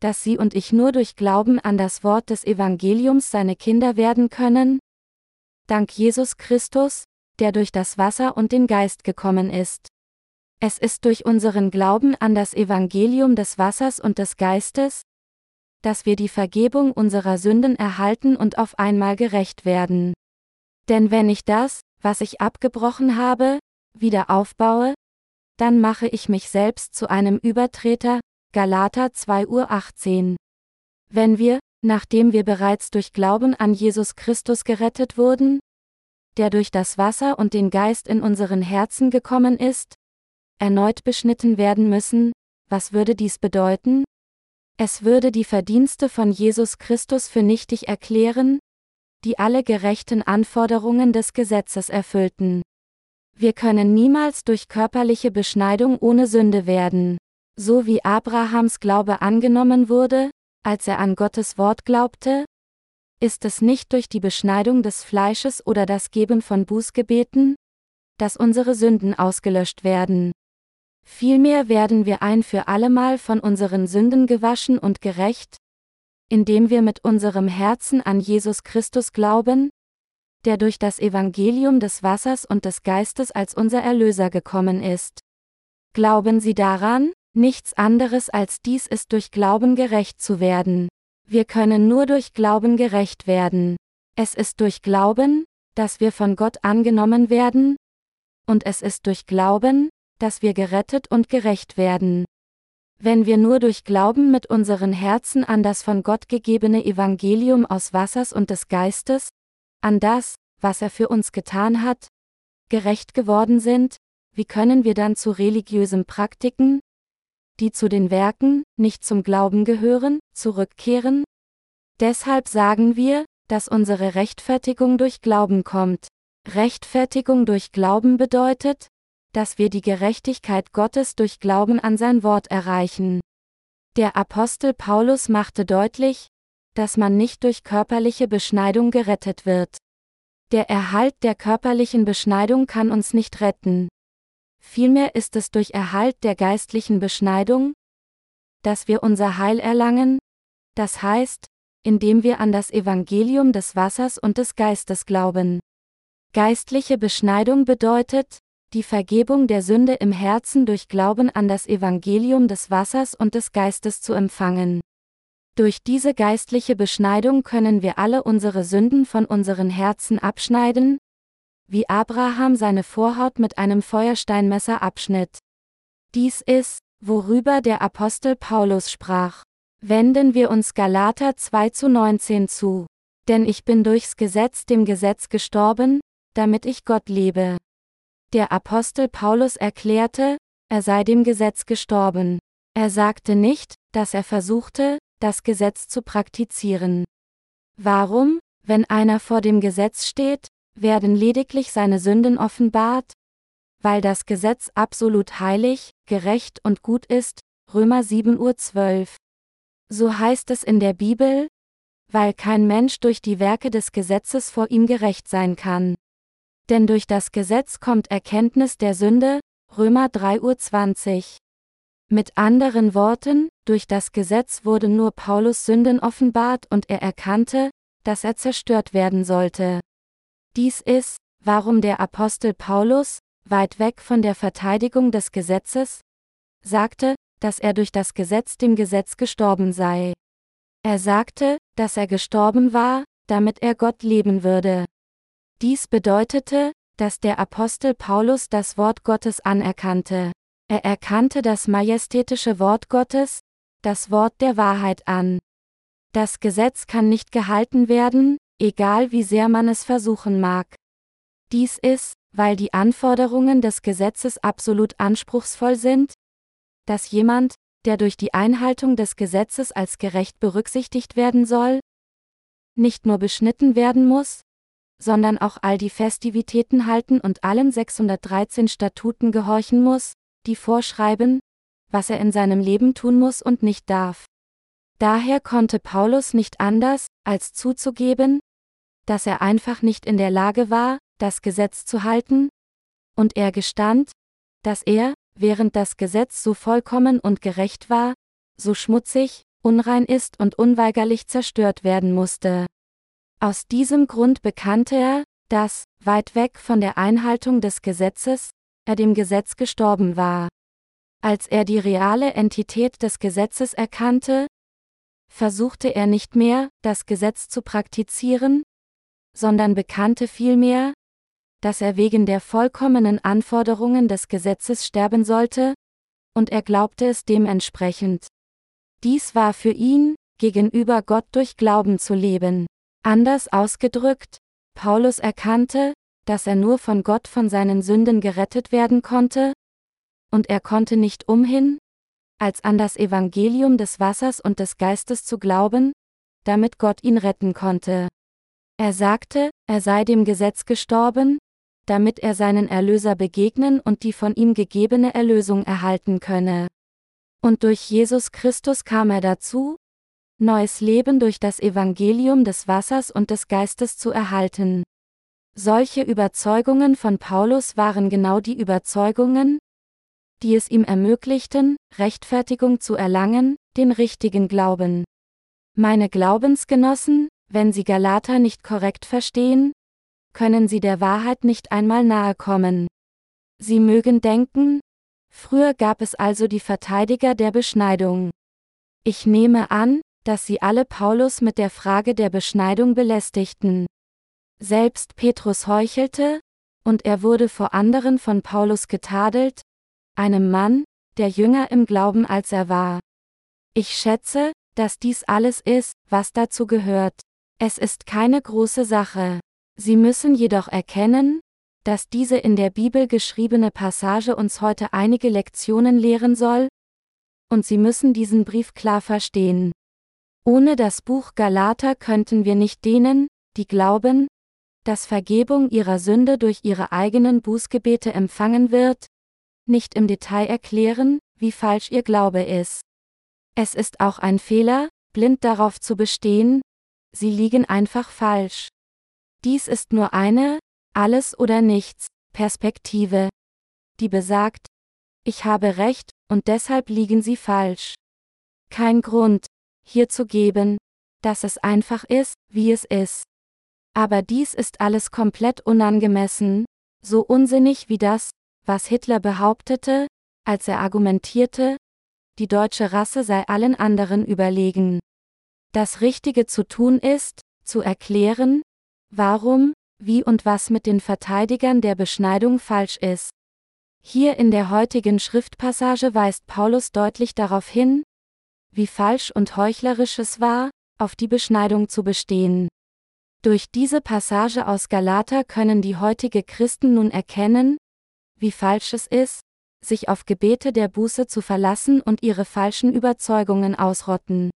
dass Sie und ich nur durch Glauben an das Wort des Evangeliums seine Kinder werden können? Dank Jesus Christus, der durch das Wasser und den Geist gekommen ist. Es ist durch unseren Glauben an das Evangelium des Wassers und des Geistes, dass wir die Vergebung unserer Sünden erhalten und auf einmal gerecht werden. Denn wenn ich das, was ich abgebrochen habe, wieder aufbaue, dann mache ich mich selbst zu einem Übertreter, Galater 2 Uhr 18. Wenn wir, nachdem wir bereits durch Glauben an Jesus Christus gerettet wurden, der durch das Wasser und den Geist in unseren Herzen gekommen ist, erneut beschnitten werden müssen, was würde dies bedeuten? Es würde die Verdienste von Jesus Christus für nichtig erklären, die alle gerechten Anforderungen des Gesetzes erfüllten. Wir können niemals durch körperliche Beschneidung ohne Sünde werden. So wie Abrahams Glaube angenommen wurde, als er an Gottes Wort glaubte, ist es nicht durch die Beschneidung des Fleisches oder das Geben von Bußgebeten, dass unsere Sünden ausgelöscht werden. Vielmehr werden wir ein für allemal von unseren Sünden gewaschen und gerecht, indem wir mit unserem Herzen an Jesus Christus glauben, der durch das Evangelium des Wassers und des Geistes als unser Erlöser gekommen ist. Glauben Sie daran? Nichts anderes als dies ist durch Glauben gerecht zu werden. Wir können nur durch Glauben gerecht werden. Es ist durch Glauben, dass wir von Gott angenommen werden, und es ist durch Glauben, dass wir gerettet und gerecht werden. Wenn wir nur durch Glauben mit unseren Herzen an das von Gott gegebene Evangelium aus Wassers und des Geistes, an das, was er für uns getan hat, gerecht geworden sind, wie können wir dann zu religiösen Praktiken, die zu den Werken, nicht zum Glauben gehören, zurückkehren? Deshalb sagen wir, dass unsere Rechtfertigung durch Glauben kommt. Rechtfertigung durch Glauben bedeutet, dass wir die Gerechtigkeit Gottes durch Glauben an sein Wort erreichen. Der Apostel Paulus machte deutlich, dass man nicht durch körperliche Beschneidung gerettet wird. Der Erhalt der körperlichen Beschneidung kann uns nicht retten. Vielmehr ist es durch Erhalt der geistlichen Beschneidung, dass wir unser Heil erlangen, das heißt, indem wir an das Evangelium des Wassers und des Geistes glauben. Geistliche Beschneidung bedeutet, die Vergebung der Sünde im Herzen durch Glauben an das Evangelium des Wassers und des Geistes zu empfangen. Durch diese geistliche Beschneidung können wir alle unsere Sünden von unseren Herzen abschneiden, wie Abraham seine Vorhaut mit einem Feuersteinmesser abschnitt. Dies ist, worüber der Apostel Paulus sprach. Wenden wir uns Galater 2 zu 19 zu. Denn ich bin durchs Gesetz dem Gesetz gestorben, damit ich Gott lebe. Der Apostel Paulus erklärte, er sei dem Gesetz gestorben. Er sagte nicht, dass er versuchte, das Gesetz zu praktizieren. Warum, wenn einer vor dem Gesetz steht, werden lediglich seine Sünden offenbart, weil das Gesetz absolut heilig, gerecht und gut ist, Römer 7 Uhr 12. So heißt es in der Bibel, weil kein Mensch durch die Werke des Gesetzes vor ihm gerecht sein kann. Denn durch das Gesetz kommt Erkenntnis der Sünde, Römer 3 Uhr 20. Mit anderen Worten, durch das Gesetz wurde nur Paulus Sünden offenbart und er erkannte, dass er zerstört werden sollte. Dies ist, warum der Apostel Paulus, weit weg von der Verteidigung des Gesetzes, sagte, dass er durch das Gesetz dem Gesetz gestorben sei. Er sagte, dass er gestorben war, damit er Gott leben würde. Dies bedeutete, dass der Apostel Paulus das Wort Gottes anerkannte. Er erkannte das majestätische Wort Gottes, das Wort der Wahrheit an. Das Gesetz kann nicht gehalten werden, egal wie sehr man es versuchen mag. Dies ist, weil die Anforderungen des Gesetzes absolut anspruchsvoll sind, dass jemand, der durch die Einhaltung des Gesetzes als gerecht berücksichtigt werden soll, nicht nur beschnitten werden muss, sondern auch all die Festivitäten halten und allen 613 Statuten gehorchen muss, die vorschreiben, was er in seinem Leben tun muss und nicht darf. Daher konnte Paulus nicht anders, als zuzugeben, dass er einfach nicht in der Lage war, das Gesetz zu halten, und er gestand, dass er, während das Gesetz so vollkommen und gerecht war, so schmutzig, unrein ist und unweigerlich zerstört werden musste. Aus diesem Grund bekannte er, dass, weit weg von der Einhaltung des Gesetzes, er dem Gesetz gestorben war. Als er die reale Entität des Gesetzes erkannte, versuchte er nicht mehr, das Gesetz zu praktizieren, sondern bekannte vielmehr, dass er wegen der vollkommenen Anforderungen des Gesetzes sterben sollte, und er glaubte es dementsprechend. Dies war für ihn, gegenüber Gott durch Glauben zu leben. Anders ausgedrückt, Paulus erkannte, dass er nur von Gott von seinen Sünden gerettet werden konnte, und er konnte nicht umhin, als an das Evangelium des Wassers und des Geistes zu glauben, damit Gott ihn retten konnte. Er sagte, er sei dem Gesetz gestorben, damit er seinen Erlöser begegnen und die von ihm gegebene Erlösung erhalten könne. Und durch Jesus Christus kam er dazu, neues Leben durch das Evangelium des Wassers und des Geistes zu erhalten. Solche Überzeugungen von Paulus waren genau die Überzeugungen, die es ihm ermöglichten, Rechtfertigung zu erlangen, den richtigen Glauben. Meine Glaubensgenossen, wenn Sie Galater nicht korrekt verstehen, können Sie der Wahrheit nicht einmal nahe kommen. Sie mögen denken, früher gab es also die Verteidiger der Beschneidung. Ich nehme an, dass sie alle Paulus mit der Frage der Beschneidung belästigten. Selbst Petrus heuchelte, und er wurde vor anderen von Paulus getadelt, einem Mann, der jünger im Glauben als er war. Ich schätze, dass dies alles ist, was dazu gehört. Es ist keine große Sache. Sie müssen jedoch erkennen, dass diese in der Bibel geschriebene Passage uns heute einige Lektionen lehren soll, und Sie müssen diesen Brief klar verstehen. Ohne das Buch Galater könnten wir nicht denen, die glauben, dass Vergebung ihrer Sünde durch ihre eigenen Bußgebete empfangen wird, nicht im Detail erklären, wie falsch ihr Glaube ist. Es ist auch ein Fehler, blind darauf zu bestehen, sie liegen einfach falsch. Dies ist nur eine, alles oder nichts, Perspektive, die besagt, ich habe recht, und deshalb liegen sie falsch. Kein Grund, hier zu geben, dass es einfach ist, wie es ist. Aber dies ist alles komplett unangemessen, so unsinnig wie das, was Hitler behauptete, als er argumentierte, die deutsche Rasse sei allen anderen überlegen. Das Richtige zu tun ist, zu erklären, warum, wie und was mit den Verteidigern der Beschneidung falsch ist. Hier in der heutigen Schriftpassage weist Paulus deutlich darauf hin, wie falsch und heuchlerisch es war, auf die Beschneidung zu bestehen. Durch diese Passage aus Galater können die heutige Christen nun erkennen, wie falsch es ist, sich auf Gebete der Buße zu verlassen und ihre falschen Überzeugungen ausrotten.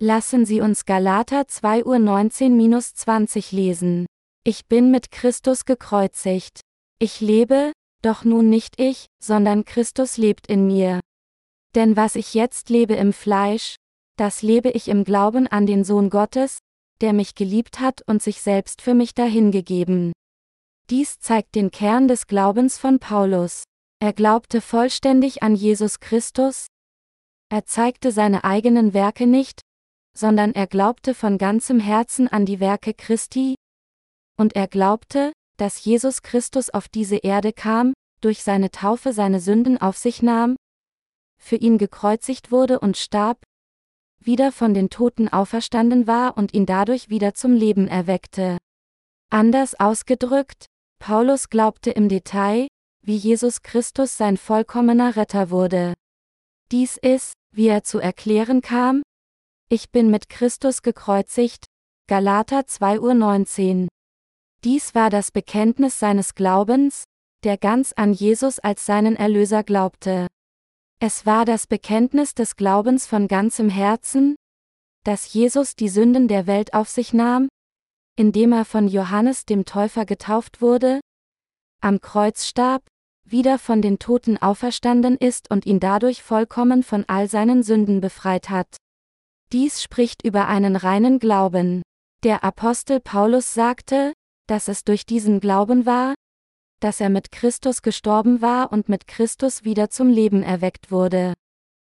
Lassen Sie uns Galater 2 Uhr 19-20 lesen. Ich bin mit Christus gekreuzigt. Ich lebe, doch nun nicht ich, sondern Christus lebt in mir. Denn was ich jetzt lebe im Fleisch, das lebe ich im Glauben an den Sohn Gottes, der mich geliebt hat und sich selbst für mich dahingegeben. Dies zeigt den Kern des Glaubens von Paulus. Er glaubte vollständig an Jesus Christus. Er zeigte seine eigenen Werke nicht, sondern er glaubte von ganzem Herzen an die Werke Christi. Und er glaubte, dass Jesus Christus auf diese Erde kam, durch seine Taufe seine Sünden auf sich nahm, für ihn gekreuzigt wurde und starb, wieder von den Toten auferstanden war und ihn dadurch wieder zum Leben erweckte. Anders ausgedrückt, Paulus glaubte im Detail, wie Jesus Christus sein vollkommener Retter wurde. Dies ist, wie er zu erklären kam, ich bin mit Christus gekreuzigt, Galater 2.19 Uhr. Dies war das Bekenntnis seines Glaubens, der ganz an Jesus als seinen Erlöser glaubte. Es war das Bekenntnis des Glaubens von ganzem Herzen, dass Jesus die Sünden der Welt auf sich nahm, indem er von Johannes dem Täufer getauft wurde, am Kreuz starb, wieder von den Toten auferstanden ist und ihn dadurch vollkommen von all seinen Sünden befreit hat. Dies spricht über einen reinen Glauben. Der Apostel Paulus sagte, dass es durch diesen Glauben war, dass er mit Christus gestorben war und mit Christus wieder zum Leben erweckt wurde.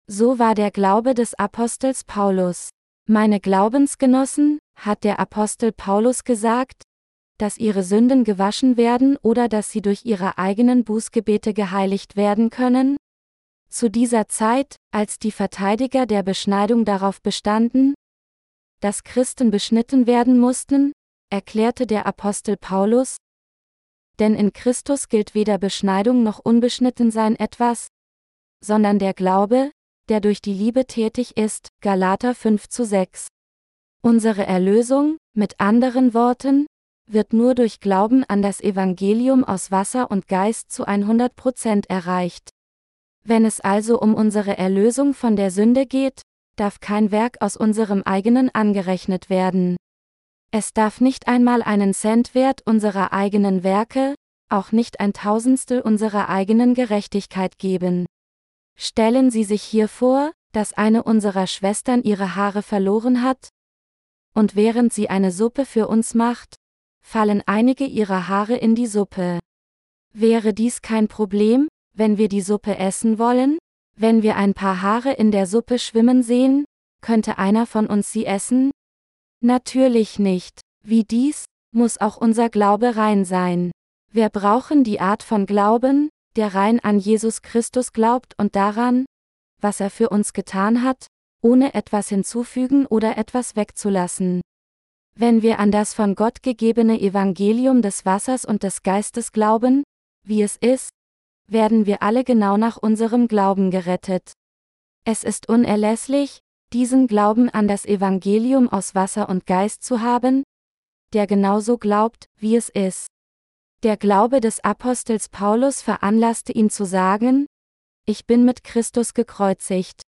So war der Glaube des Apostels Paulus. Meine Glaubensgenossen, hat der Apostel Paulus gesagt, dass ihre Sünden gewaschen werden oder dass sie durch ihre eigenen Bußgebete geheiligt werden können? Zu dieser Zeit, als die Verteidiger der Beschneidung darauf bestanden, dass Christen beschnitten werden mussten, erklärte der Apostel Paulus, denn in Christus gilt weder Beschneidung noch Unbeschnittensein etwas, sondern der Glaube, der durch die Liebe tätig ist, Galater 5 zu 6. Unsere Erlösung, mit anderen Worten, wird nur durch Glauben an das Evangelium aus Wasser und Geist zu 100 Prozent erreicht. Wenn es also um unsere Erlösung von der Sünde geht, darf kein Werk aus unserem eigenen angerechnet werden. Es darf nicht einmal einen Cent wert unserer eigenen Werke, auch nicht ein Tausendstel unserer eigenen Gerechtigkeit geben. Stellen Sie sich hier vor, dass eine unserer Schwestern ihre Haare verloren hat? Und während sie eine Suppe für uns macht, fallen einige ihrer Haare in die Suppe. Wäre dies kein Problem, wenn wir die Suppe essen wollen? Wenn wir ein paar Haare in der Suppe schwimmen sehen, könnte einer von uns sie essen? Natürlich nicht. Wie dies, muss auch unser Glaube rein sein. Wir brauchen die Art von Glauben, der rein an Jesus Christus glaubt und daran, was er für uns getan hat, ohne etwas hinzufügen oder etwas wegzulassen. Wenn wir an das von Gott gegebene Evangelium des Wassers und des Geistes glauben, wie es ist, werden wir alle genau nach unserem Glauben gerettet. Es ist unerlässlich, diesen Glauben an das Evangelium aus Wasser und Geist zu haben, der genauso glaubt, wie es ist. Der Glaube des Apostels Paulus veranlasste ihn zu sagen, ich bin mit Christus gekreuzigt.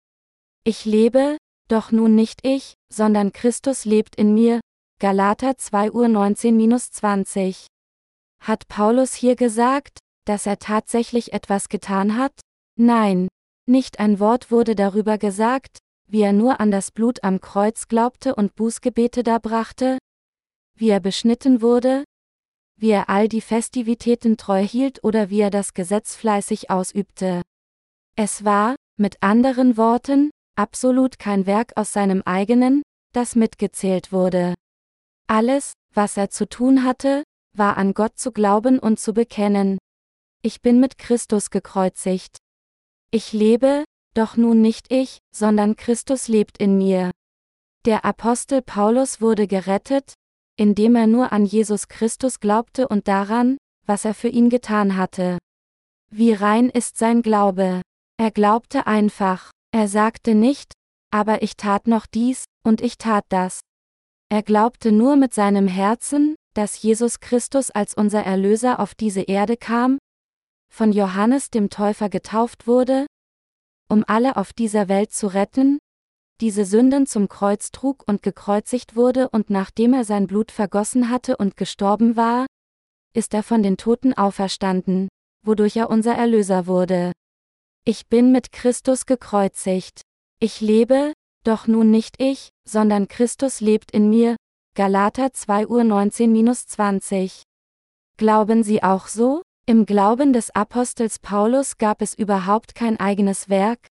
Ich lebe, doch nun nicht ich, sondern Christus lebt in mir. Galater 2 Uhr 19-20. Hat Paulus hier gesagt, dass er tatsächlich etwas getan hat? Nein, nicht ein Wort wurde darüber gesagt, wie er nur an das Blut am Kreuz glaubte und Bußgebete darbrachte, wie er beschnitten wurde, wie er all die Festivitäten treu hielt oder wie er das Gesetz fleißig ausübte. Es war, mit anderen Worten, absolut kein Werk aus seinem eigenen, das mitgezählt wurde. Alles, was er zu tun hatte, war an Gott zu glauben und zu bekennen. Ich bin mit Christus gekreuzigt. Ich lebe, doch nun nicht ich, sondern Christus lebt in mir. Der Apostel Paulus wurde gerettet, indem er nur an Jesus Christus glaubte und daran, was er für ihn getan hatte. Wie rein ist sein Glaube. Er glaubte einfach, er sagte nicht, aber ich tat noch dies, und ich tat das. Er glaubte nur mit seinem Herzen, dass Jesus Christus als unser Erlöser auf diese Erde kam, von Johannes dem Täufer getauft wurde, um alle auf dieser Welt zu retten, diese Sünden zum Kreuz trug und gekreuzigt wurde und nachdem er sein Blut vergossen hatte und gestorben war, ist er von den Toten auferstanden, wodurch er unser Erlöser wurde. Ich bin mit Christus gekreuzigt. Ich lebe, doch nun nicht ich, sondern Christus lebt in mir. Galater 2 Uhr 19-20. Glauben Sie auch so? Im Glauben des Apostels Paulus gab es überhaupt kein eigenes Werk,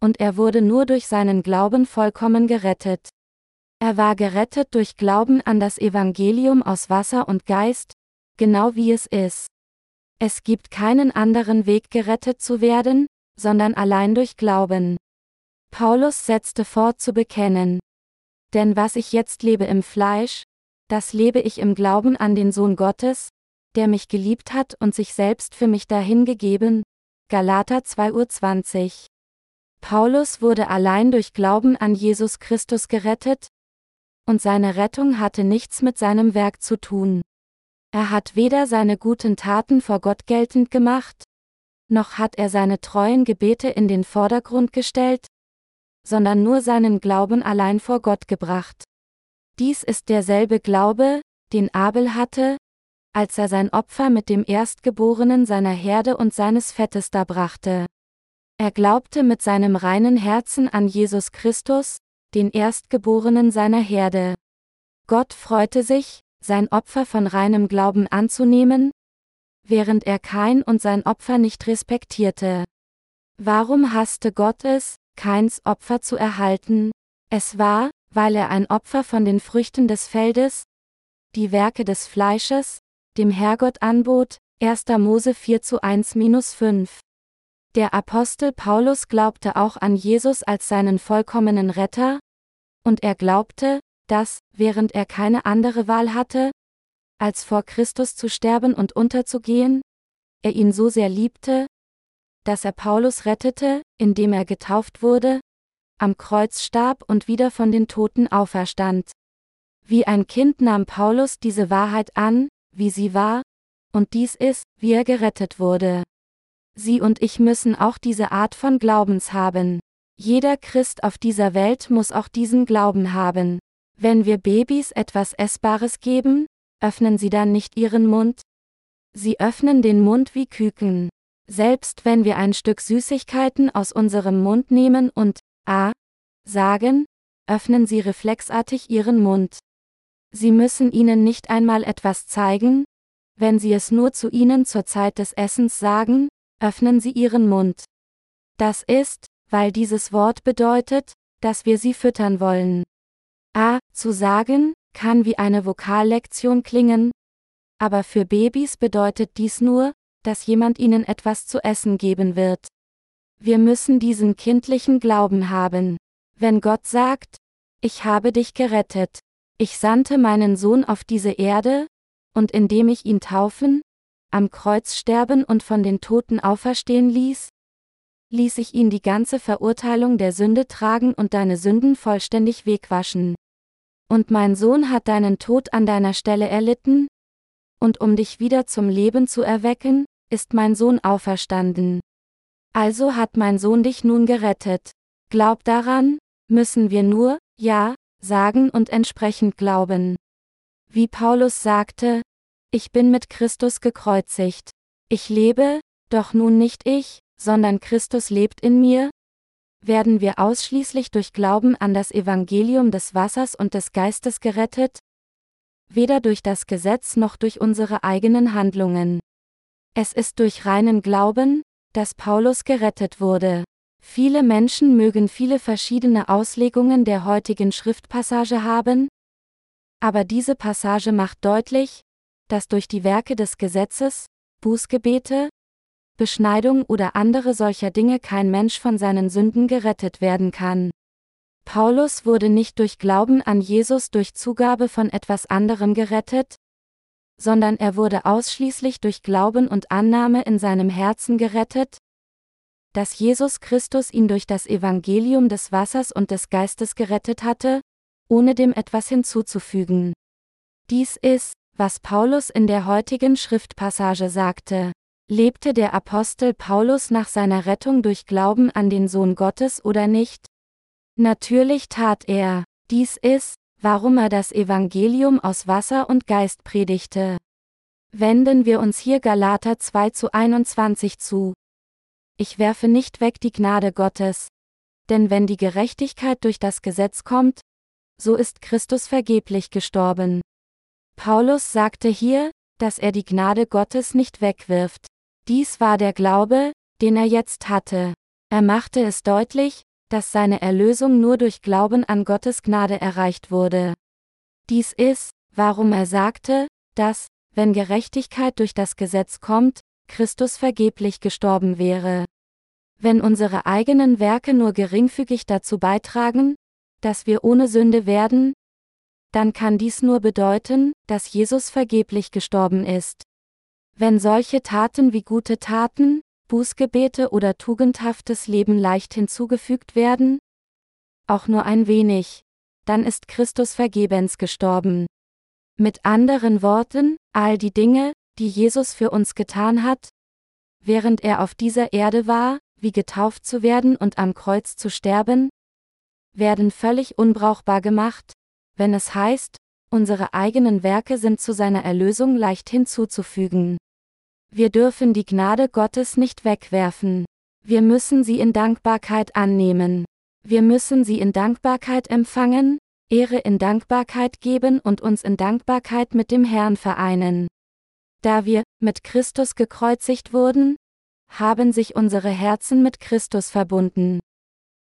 und er wurde nur durch seinen Glauben vollkommen gerettet. Er war gerettet durch Glauben an das Evangelium aus Wasser und Geist, genau wie es ist. Es gibt keinen anderen Weg gerettet zu werden, sondern allein durch Glauben. Paulus setzte fort zu bekennen. Denn was ich jetzt lebe im Fleisch, das lebe ich im Glauben an den Sohn Gottes, der mich geliebt hat und sich selbst für mich dahingegeben. Galater 2.20 Uhr. Paulus wurde allein durch Glauben an Jesus Christus gerettet, und seine Rettung hatte nichts mit seinem Werk zu tun. Er hat weder seine guten Taten vor Gott geltend gemacht, noch hat er seine treuen Gebete in den Vordergrund gestellt, sondern nur seinen Glauben allein vor Gott gebracht. Dies ist derselbe Glaube, den Abel hatte, als er sein Opfer mit dem Erstgeborenen seiner Herde und seines Fettes darbrachte. Er glaubte mit seinem reinen Herzen an Jesus Christus, den Erstgeborenen seiner Herde. Gott freute sich, sein Opfer von reinem Glauben anzunehmen, während er kein und sein Opfer nicht respektierte. Warum hasste Gott es, keins Opfer zu erhalten? Es war, weil er ein Opfer von den Früchten des Feldes, die Werke des Fleisches, dem Herrgott anbot, 1. Mose 4 zu 1-5. Der Apostel Paulus glaubte auch an Jesus als seinen vollkommenen Retter, und er glaubte, dass, während er keine andere Wahl hatte, als vor Christus zu sterben und unterzugehen, er ihn so sehr liebte, dass er Paulus rettete, indem er getauft wurde, am Kreuz starb und wieder von den Toten auferstand. Wie ein Kind nahm Paulus diese Wahrheit an, wie sie war, und dies ist, wie er gerettet wurde. Sie und ich müssen auch diese Art von Glaubens haben. Jeder Christ auf dieser Welt muss auch diesen Glauben haben. Wenn wir Babys etwas Essbares geben, öffnen sie dann nicht ihren Mund? Sie öffnen den Mund wie Küken. Selbst wenn wir ein Stück Süßigkeiten aus unserem Mund nehmen und A sagen, öffnen sie reflexartig ihren Mund. Sie müssen ihnen nicht einmal etwas zeigen, wenn sie es nur zu ihnen zur Zeit des Essens sagen, öffnen sie ihren Mund. Das ist, weil dieses Wort bedeutet, dass wir sie füttern wollen. A zu sagen, kann wie eine Vokallektion klingen, aber für Babys bedeutet dies nur, dass jemand ihnen etwas zu essen geben wird. Wir müssen diesen kindlichen Glauben haben. Wenn Gott sagt, ich habe dich gerettet, ich sandte meinen Sohn auf diese Erde, und indem ich ihn taufen, am Kreuz sterben und von den Toten auferstehen ließ, ließ ich ihn die ganze Verurteilung der Sünde tragen und deine Sünden vollständig wegwaschen. Und mein Sohn hat deinen Tod an deiner Stelle erlitten, und um dich wieder zum Leben zu erwecken, ist mein Sohn auferstanden. Also hat mein Sohn dich nun gerettet. Glaub daran, müssen wir nur, ja, sagen und entsprechend glauben. Wie Paulus sagte, ich bin mit Christus gekreuzigt. Ich lebe, doch nun nicht ich, sondern Christus lebt in mir? Werden wir ausschließlich durch Glauben an das Evangelium des Wassers und des Geistes gerettet? Weder durch das Gesetz noch durch unsere eigenen Handlungen. Es ist durch reinen Glauben, dass Paulus gerettet wurde. Viele Menschen mögen viele verschiedene Auslegungen der heutigen Schriftpassage haben, aber diese Passage macht deutlich, dass durch die Werke des Gesetzes, Bußgebete, Beschneidung oder andere solcher Dinge kein Mensch von seinen Sünden gerettet werden kann. Paulus wurde nicht durch Glauben an Jesus durch Zugabe von etwas anderem gerettet, sondern er wurde ausschließlich durch Glauben und Annahme in seinem Herzen gerettet, dass Jesus Christus ihn durch das Evangelium des Wassers und des Geistes gerettet hatte, ohne dem etwas hinzuzufügen. Dies ist, was Paulus in der heutigen Schriftpassage sagte. Lebte der Apostel Paulus nach seiner Rettung durch Glauben an den Sohn Gottes oder nicht? Natürlich tat er. Dies ist, warum er das Evangelium aus Wasser und Geist predigte. Wenden wir uns hier Galater 2 zu 21 zu ich werfe nicht weg die Gnade Gottes. Denn wenn die Gerechtigkeit durch das Gesetz kommt, so ist Christus vergeblich gestorben. Paulus sagte hier, dass er die Gnade Gottes nicht wegwirft. Dies war der Glaube, den er jetzt hatte. Er machte es deutlich, dass seine Erlösung nur durch Glauben an Gottes Gnade erreicht wurde. Dies ist, warum er sagte, dass, wenn Gerechtigkeit durch das Gesetz kommt, Christus vergeblich gestorben wäre. Wenn unsere eigenen Werke nur geringfügig dazu beitragen, dass wir ohne Sünde werden, dann kann dies nur bedeuten, dass Jesus vergeblich gestorben ist. Wenn solche Taten wie gute Taten, Bußgebete oder tugendhaftes Leben leicht hinzugefügt werden, auch nur ein wenig, dann ist Christus vergebens gestorben. Mit anderen Worten, all die Dinge, die Jesus für uns getan hat, während er auf dieser Erde war, wie getauft zu werden und am Kreuz zu sterben, werden völlig unbrauchbar gemacht, wenn es heißt, unsere eigenen Werke sind zu seiner Erlösung leicht hinzuzufügen. Wir dürfen die Gnade Gottes nicht wegwerfen. Wir müssen sie in Dankbarkeit annehmen. Wir müssen sie in Dankbarkeit empfangen, Ehre in Dankbarkeit geben und uns in Dankbarkeit mit dem Herrn vereinen. Da wir mit Christus gekreuzigt wurden, haben sich unsere Herzen mit Christus verbunden.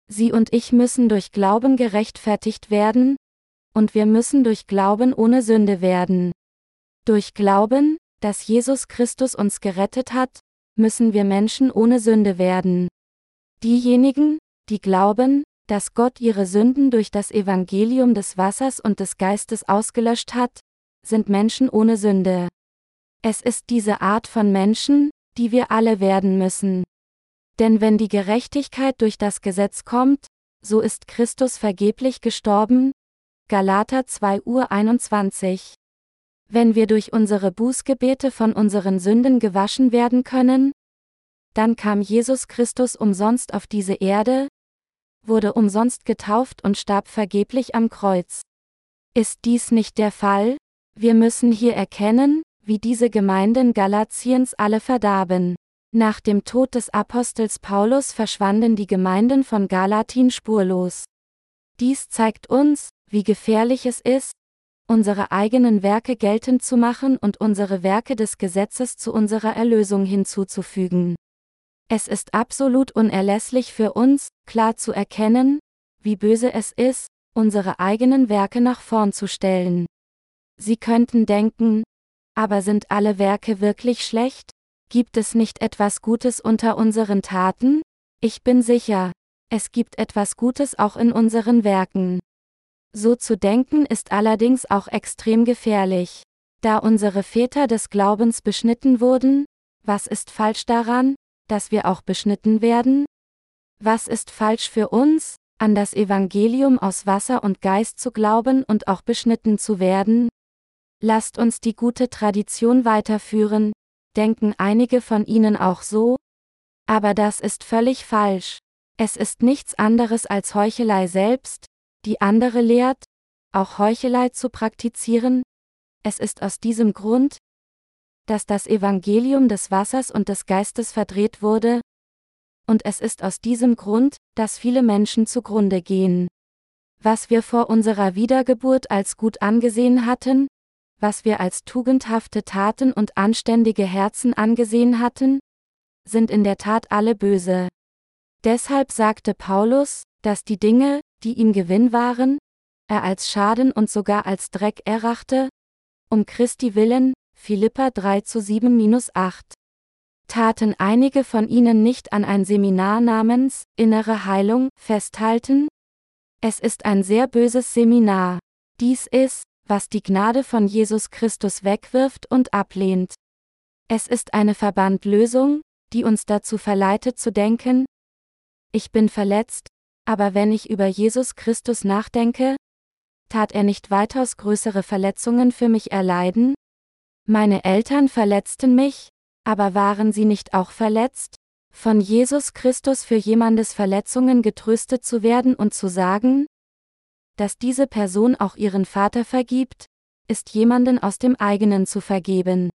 Sie und ich müssen durch Glauben gerechtfertigt werden, und wir müssen durch Glauben ohne Sünde werden. Durch Glauben, dass Jesus Christus uns gerettet hat, müssen wir Menschen ohne Sünde werden. Diejenigen, die glauben, dass Gott ihre Sünden durch das Evangelium des Wassers und des Geistes ausgelöscht hat, sind Menschen ohne Sünde. Es ist diese Art von Menschen, die wir alle werden müssen. Denn wenn die Gerechtigkeit durch das Gesetz kommt, so ist Christus vergeblich gestorben. Galater 2 Uhr 21. Wenn wir durch unsere Bußgebete von unseren Sünden gewaschen werden können, dann kam Jesus Christus umsonst auf diese Erde, wurde umsonst getauft und starb vergeblich am Kreuz. Ist dies nicht der Fall? Wir müssen hier erkennen, wie diese Gemeinden Galatiens alle verdarben. Nach dem Tod des Apostels Paulus verschwanden die Gemeinden von Galatin spurlos. Dies zeigt uns, wie gefährlich es ist, unsere eigenen Werke geltend zu machen und unsere Werke des Gesetzes zu unserer Erlösung hinzuzufügen. Es ist absolut unerlässlich für uns, klar zu erkennen, wie böse es ist, unsere eigenen Werke nach vorn zu stellen. Sie könnten denken, aber sind alle Werke wirklich schlecht? Gibt es nicht etwas Gutes unter unseren Taten? Ich bin sicher, es gibt etwas Gutes auch in unseren Werken. So zu denken ist allerdings auch extrem gefährlich. Da unsere Väter des Glaubens beschnitten wurden, was ist falsch daran, dass wir auch beschnitten werden? Was ist falsch für uns, an das Evangelium aus Wasser und Geist zu glauben und auch beschnitten zu werden? Lasst uns die gute Tradition weiterführen, denken einige von Ihnen auch so? Aber das ist völlig falsch. Es ist nichts anderes als Heuchelei selbst, die andere lehrt, auch Heuchelei zu praktizieren? Es ist aus diesem Grund, dass das Evangelium des Wassers und des Geistes verdreht wurde, und es ist aus diesem Grund, dass viele Menschen zugrunde gehen. Was wir vor unserer Wiedergeburt als gut angesehen hatten, was wir als tugendhafte Taten und anständige Herzen angesehen hatten, sind in der Tat alle böse. Deshalb sagte Paulus, dass die Dinge, die ihm Gewinn waren, er als Schaden und sogar als Dreck erachte, um Christi willen, Philippa 3 zu 7-8. Taten einige von ihnen nicht an ein Seminar namens Innere Heilung festhalten? Es ist ein sehr böses Seminar. Dies ist, was die Gnade von Jesus Christus wegwirft und ablehnt. Es ist eine Verbandlösung, die uns dazu verleitet zu denken, ich bin verletzt, aber wenn ich über Jesus Christus nachdenke, tat er nicht weitaus größere Verletzungen für mich erleiden? Meine Eltern verletzten mich, aber waren sie nicht auch verletzt? Von Jesus Christus für jemandes Verletzungen getröstet zu werden und zu sagen, dass diese Person auch ihren Vater vergibt, ist jemanden aus dem eigenen zu vergeben.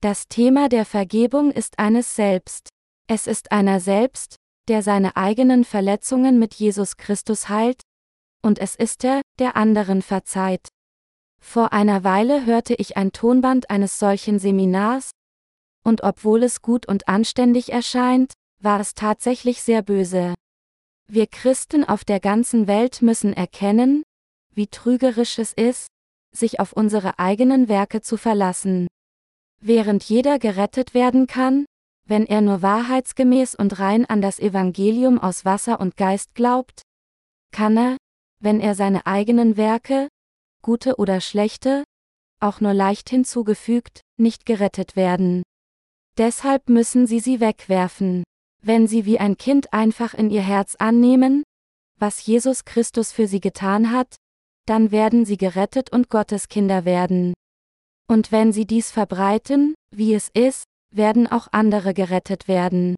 Das Thema der Vergebung ist eines selbst. Es ist einer selbst, der seine eigenen Verletzungen mit Jesus Christus heilt, und es ist er, der anderen verzeiht. Vor einer Weile hörte ich ein Tonband eines solchen Seminars, und obwohl es gut und anständig erscheint, war es tatsächlich sehr böse. Wir Christen auf der ganzen Welt müssen erkennen, wie trügerisch es ist, sich auf unsere eigenen Werke zu verlassen. Während jeder gerettet werden kann, wenn er nur wahrheitsgemäß und rein an das Evangelium aus Wasser und Geist glaubt, kann er, wenn er seine eigenen Werke, gute oder schlechte, auch nur leicht hinzugefügt, nicht gerettet werden. Deshalb müssen sie sie wegwerfen. Wenn sie wie ein Kind einfach in ihr Herz annehmen, was Jesus Christus für sie getan hat, dann werden sie gerettet und Gottes Kinder werden. Und wenn sie dies verbreiten, wie es ist, werden auch andere gerettet werden.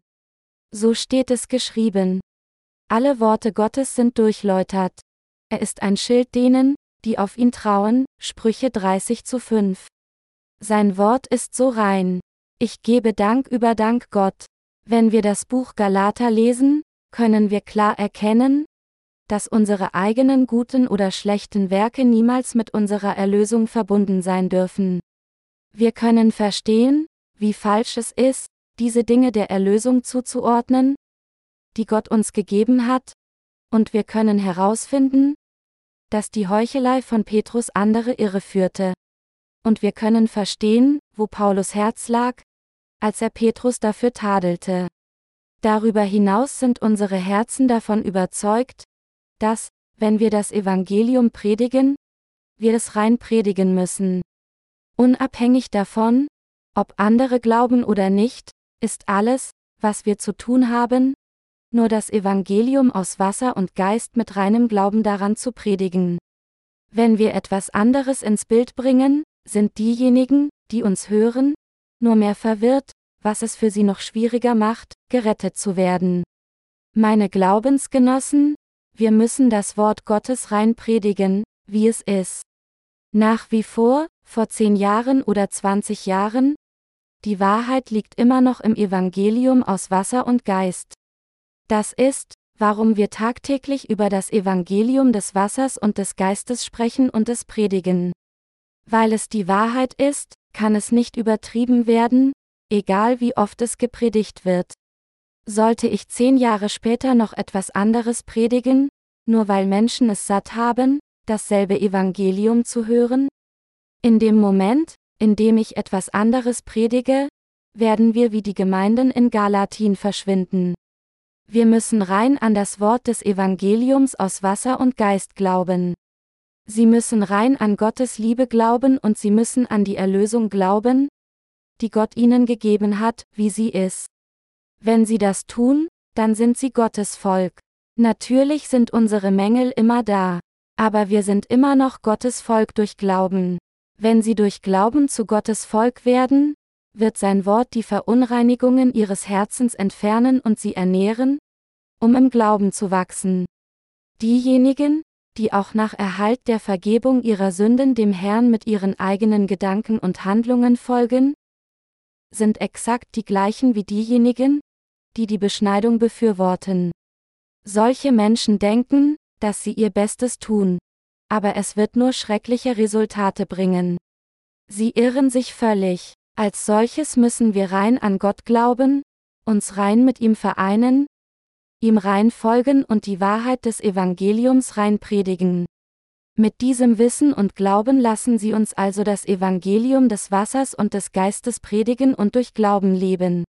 So steht es geschrieben. Alle Worte Gottes sind durchläutert. Er ist ein Schild denen, die auf ihn trauen, Sprüche 30 zu 5. Sein Wort ist so rein. Ich gebe Dank über Dank Gott. Wenn wir das Buch Galater lesen, können wir klar erkennen, dass unsere eigenen guten oder schlechten Werke niemals mit unserer Erlösung verbunden sein dürfen. Wir können verstehen, wie falsch es ist, diese Dinge der Erlösung zuzuordnen, die Gott uns gegeben hat, und wir können herausfinden, dass die Heuchelei von Petrus andere irreführte. Und wir können verstehen, wo Paulus Herz lag, als er Petrus dafür tadelte. Darüber hinaus sind unsere Herzen davon überzeugt, dass, wenn wir das Evangelium predigen, wir es rein predigen müssen. Unabhängig davon, ob andere glauben oder nicht, ist alles, was wir zu tun haben, nur das Evangelium aus Wasser und Geist mit reinem Glauben daran zu predigen. Wenn wir etwas anderes ins Bild bringen, sind diejenigen, die uns hören, nur mehr verwirrt, was es für sie noch schwieriger macht, gerettet zu werden. Meine Glaubensgenossen, wir müssen das Wort Gottes rein predigen, wie es ist. Nach wie vor, vor zehn Jahren oder 20 Jahren, die Wahrheit liegt immer noch im Evangelium aus Wasser und Geist. Das ist, warum wir tagtäglich über das Evangelium des Wassers und des Geistes sprechen und es predigen. Weil es die Wahrheit ist, kann es nicht übertrieben werden, egal wie oft es gepredigt wird. Sollte ich zehn Jahre später noch etwas anderes predigen, nur weil Menschen es satt haben, dasselbe Evangelium zu hören? In dem Moment, in dem ich etwas anderes predige, werden wir wie die Gemeinden in Galatin verschwinden. Wir müssen rein an das Wort des Evangeliums aus Wasser und Geist glauben. Sie müssen rein an Gottes Liebe glauben und sie müssen an die Erlösung glauben, die Gott ihnen gegeben hat, wie sie ist. Wenn sie das tun, dann sind sie Gottes Volk. Natürlich sind unsere Mängel immer da, aber wir sind immer noch Gottes Volk durch Glauben. Wenn sie durch Glauben zu Gottes Volk werden, wird sein Wort die Verunreinigungen ihres Herzens entfernen und sie ernähren, um im Glauben zu wachsen. Diejenigen, die auch nach Erhalt der Vergebung ihrer Sünden dem Herrn mit ihren eigenen Gedanken und Handlungen folgen, sind exakt die gleichen wie diejenigen, die die Beschneidung befürworten. Solche Menschen denken, dass sie ihr Bestes tun, aber es wird nur schreckliche Resultate bringen. Sie irren sich völlig. Als solches müssen wir rein an Gott glauben, uns rein mit ihm vereinen, ihm rein folgen und die Wahrheit des Evangeliums rein predigen. Mit diesem Wissen und Glauben lassen Sie uns also das Evangelium des Wassers und des Geistes predigen und durch Glauben leben.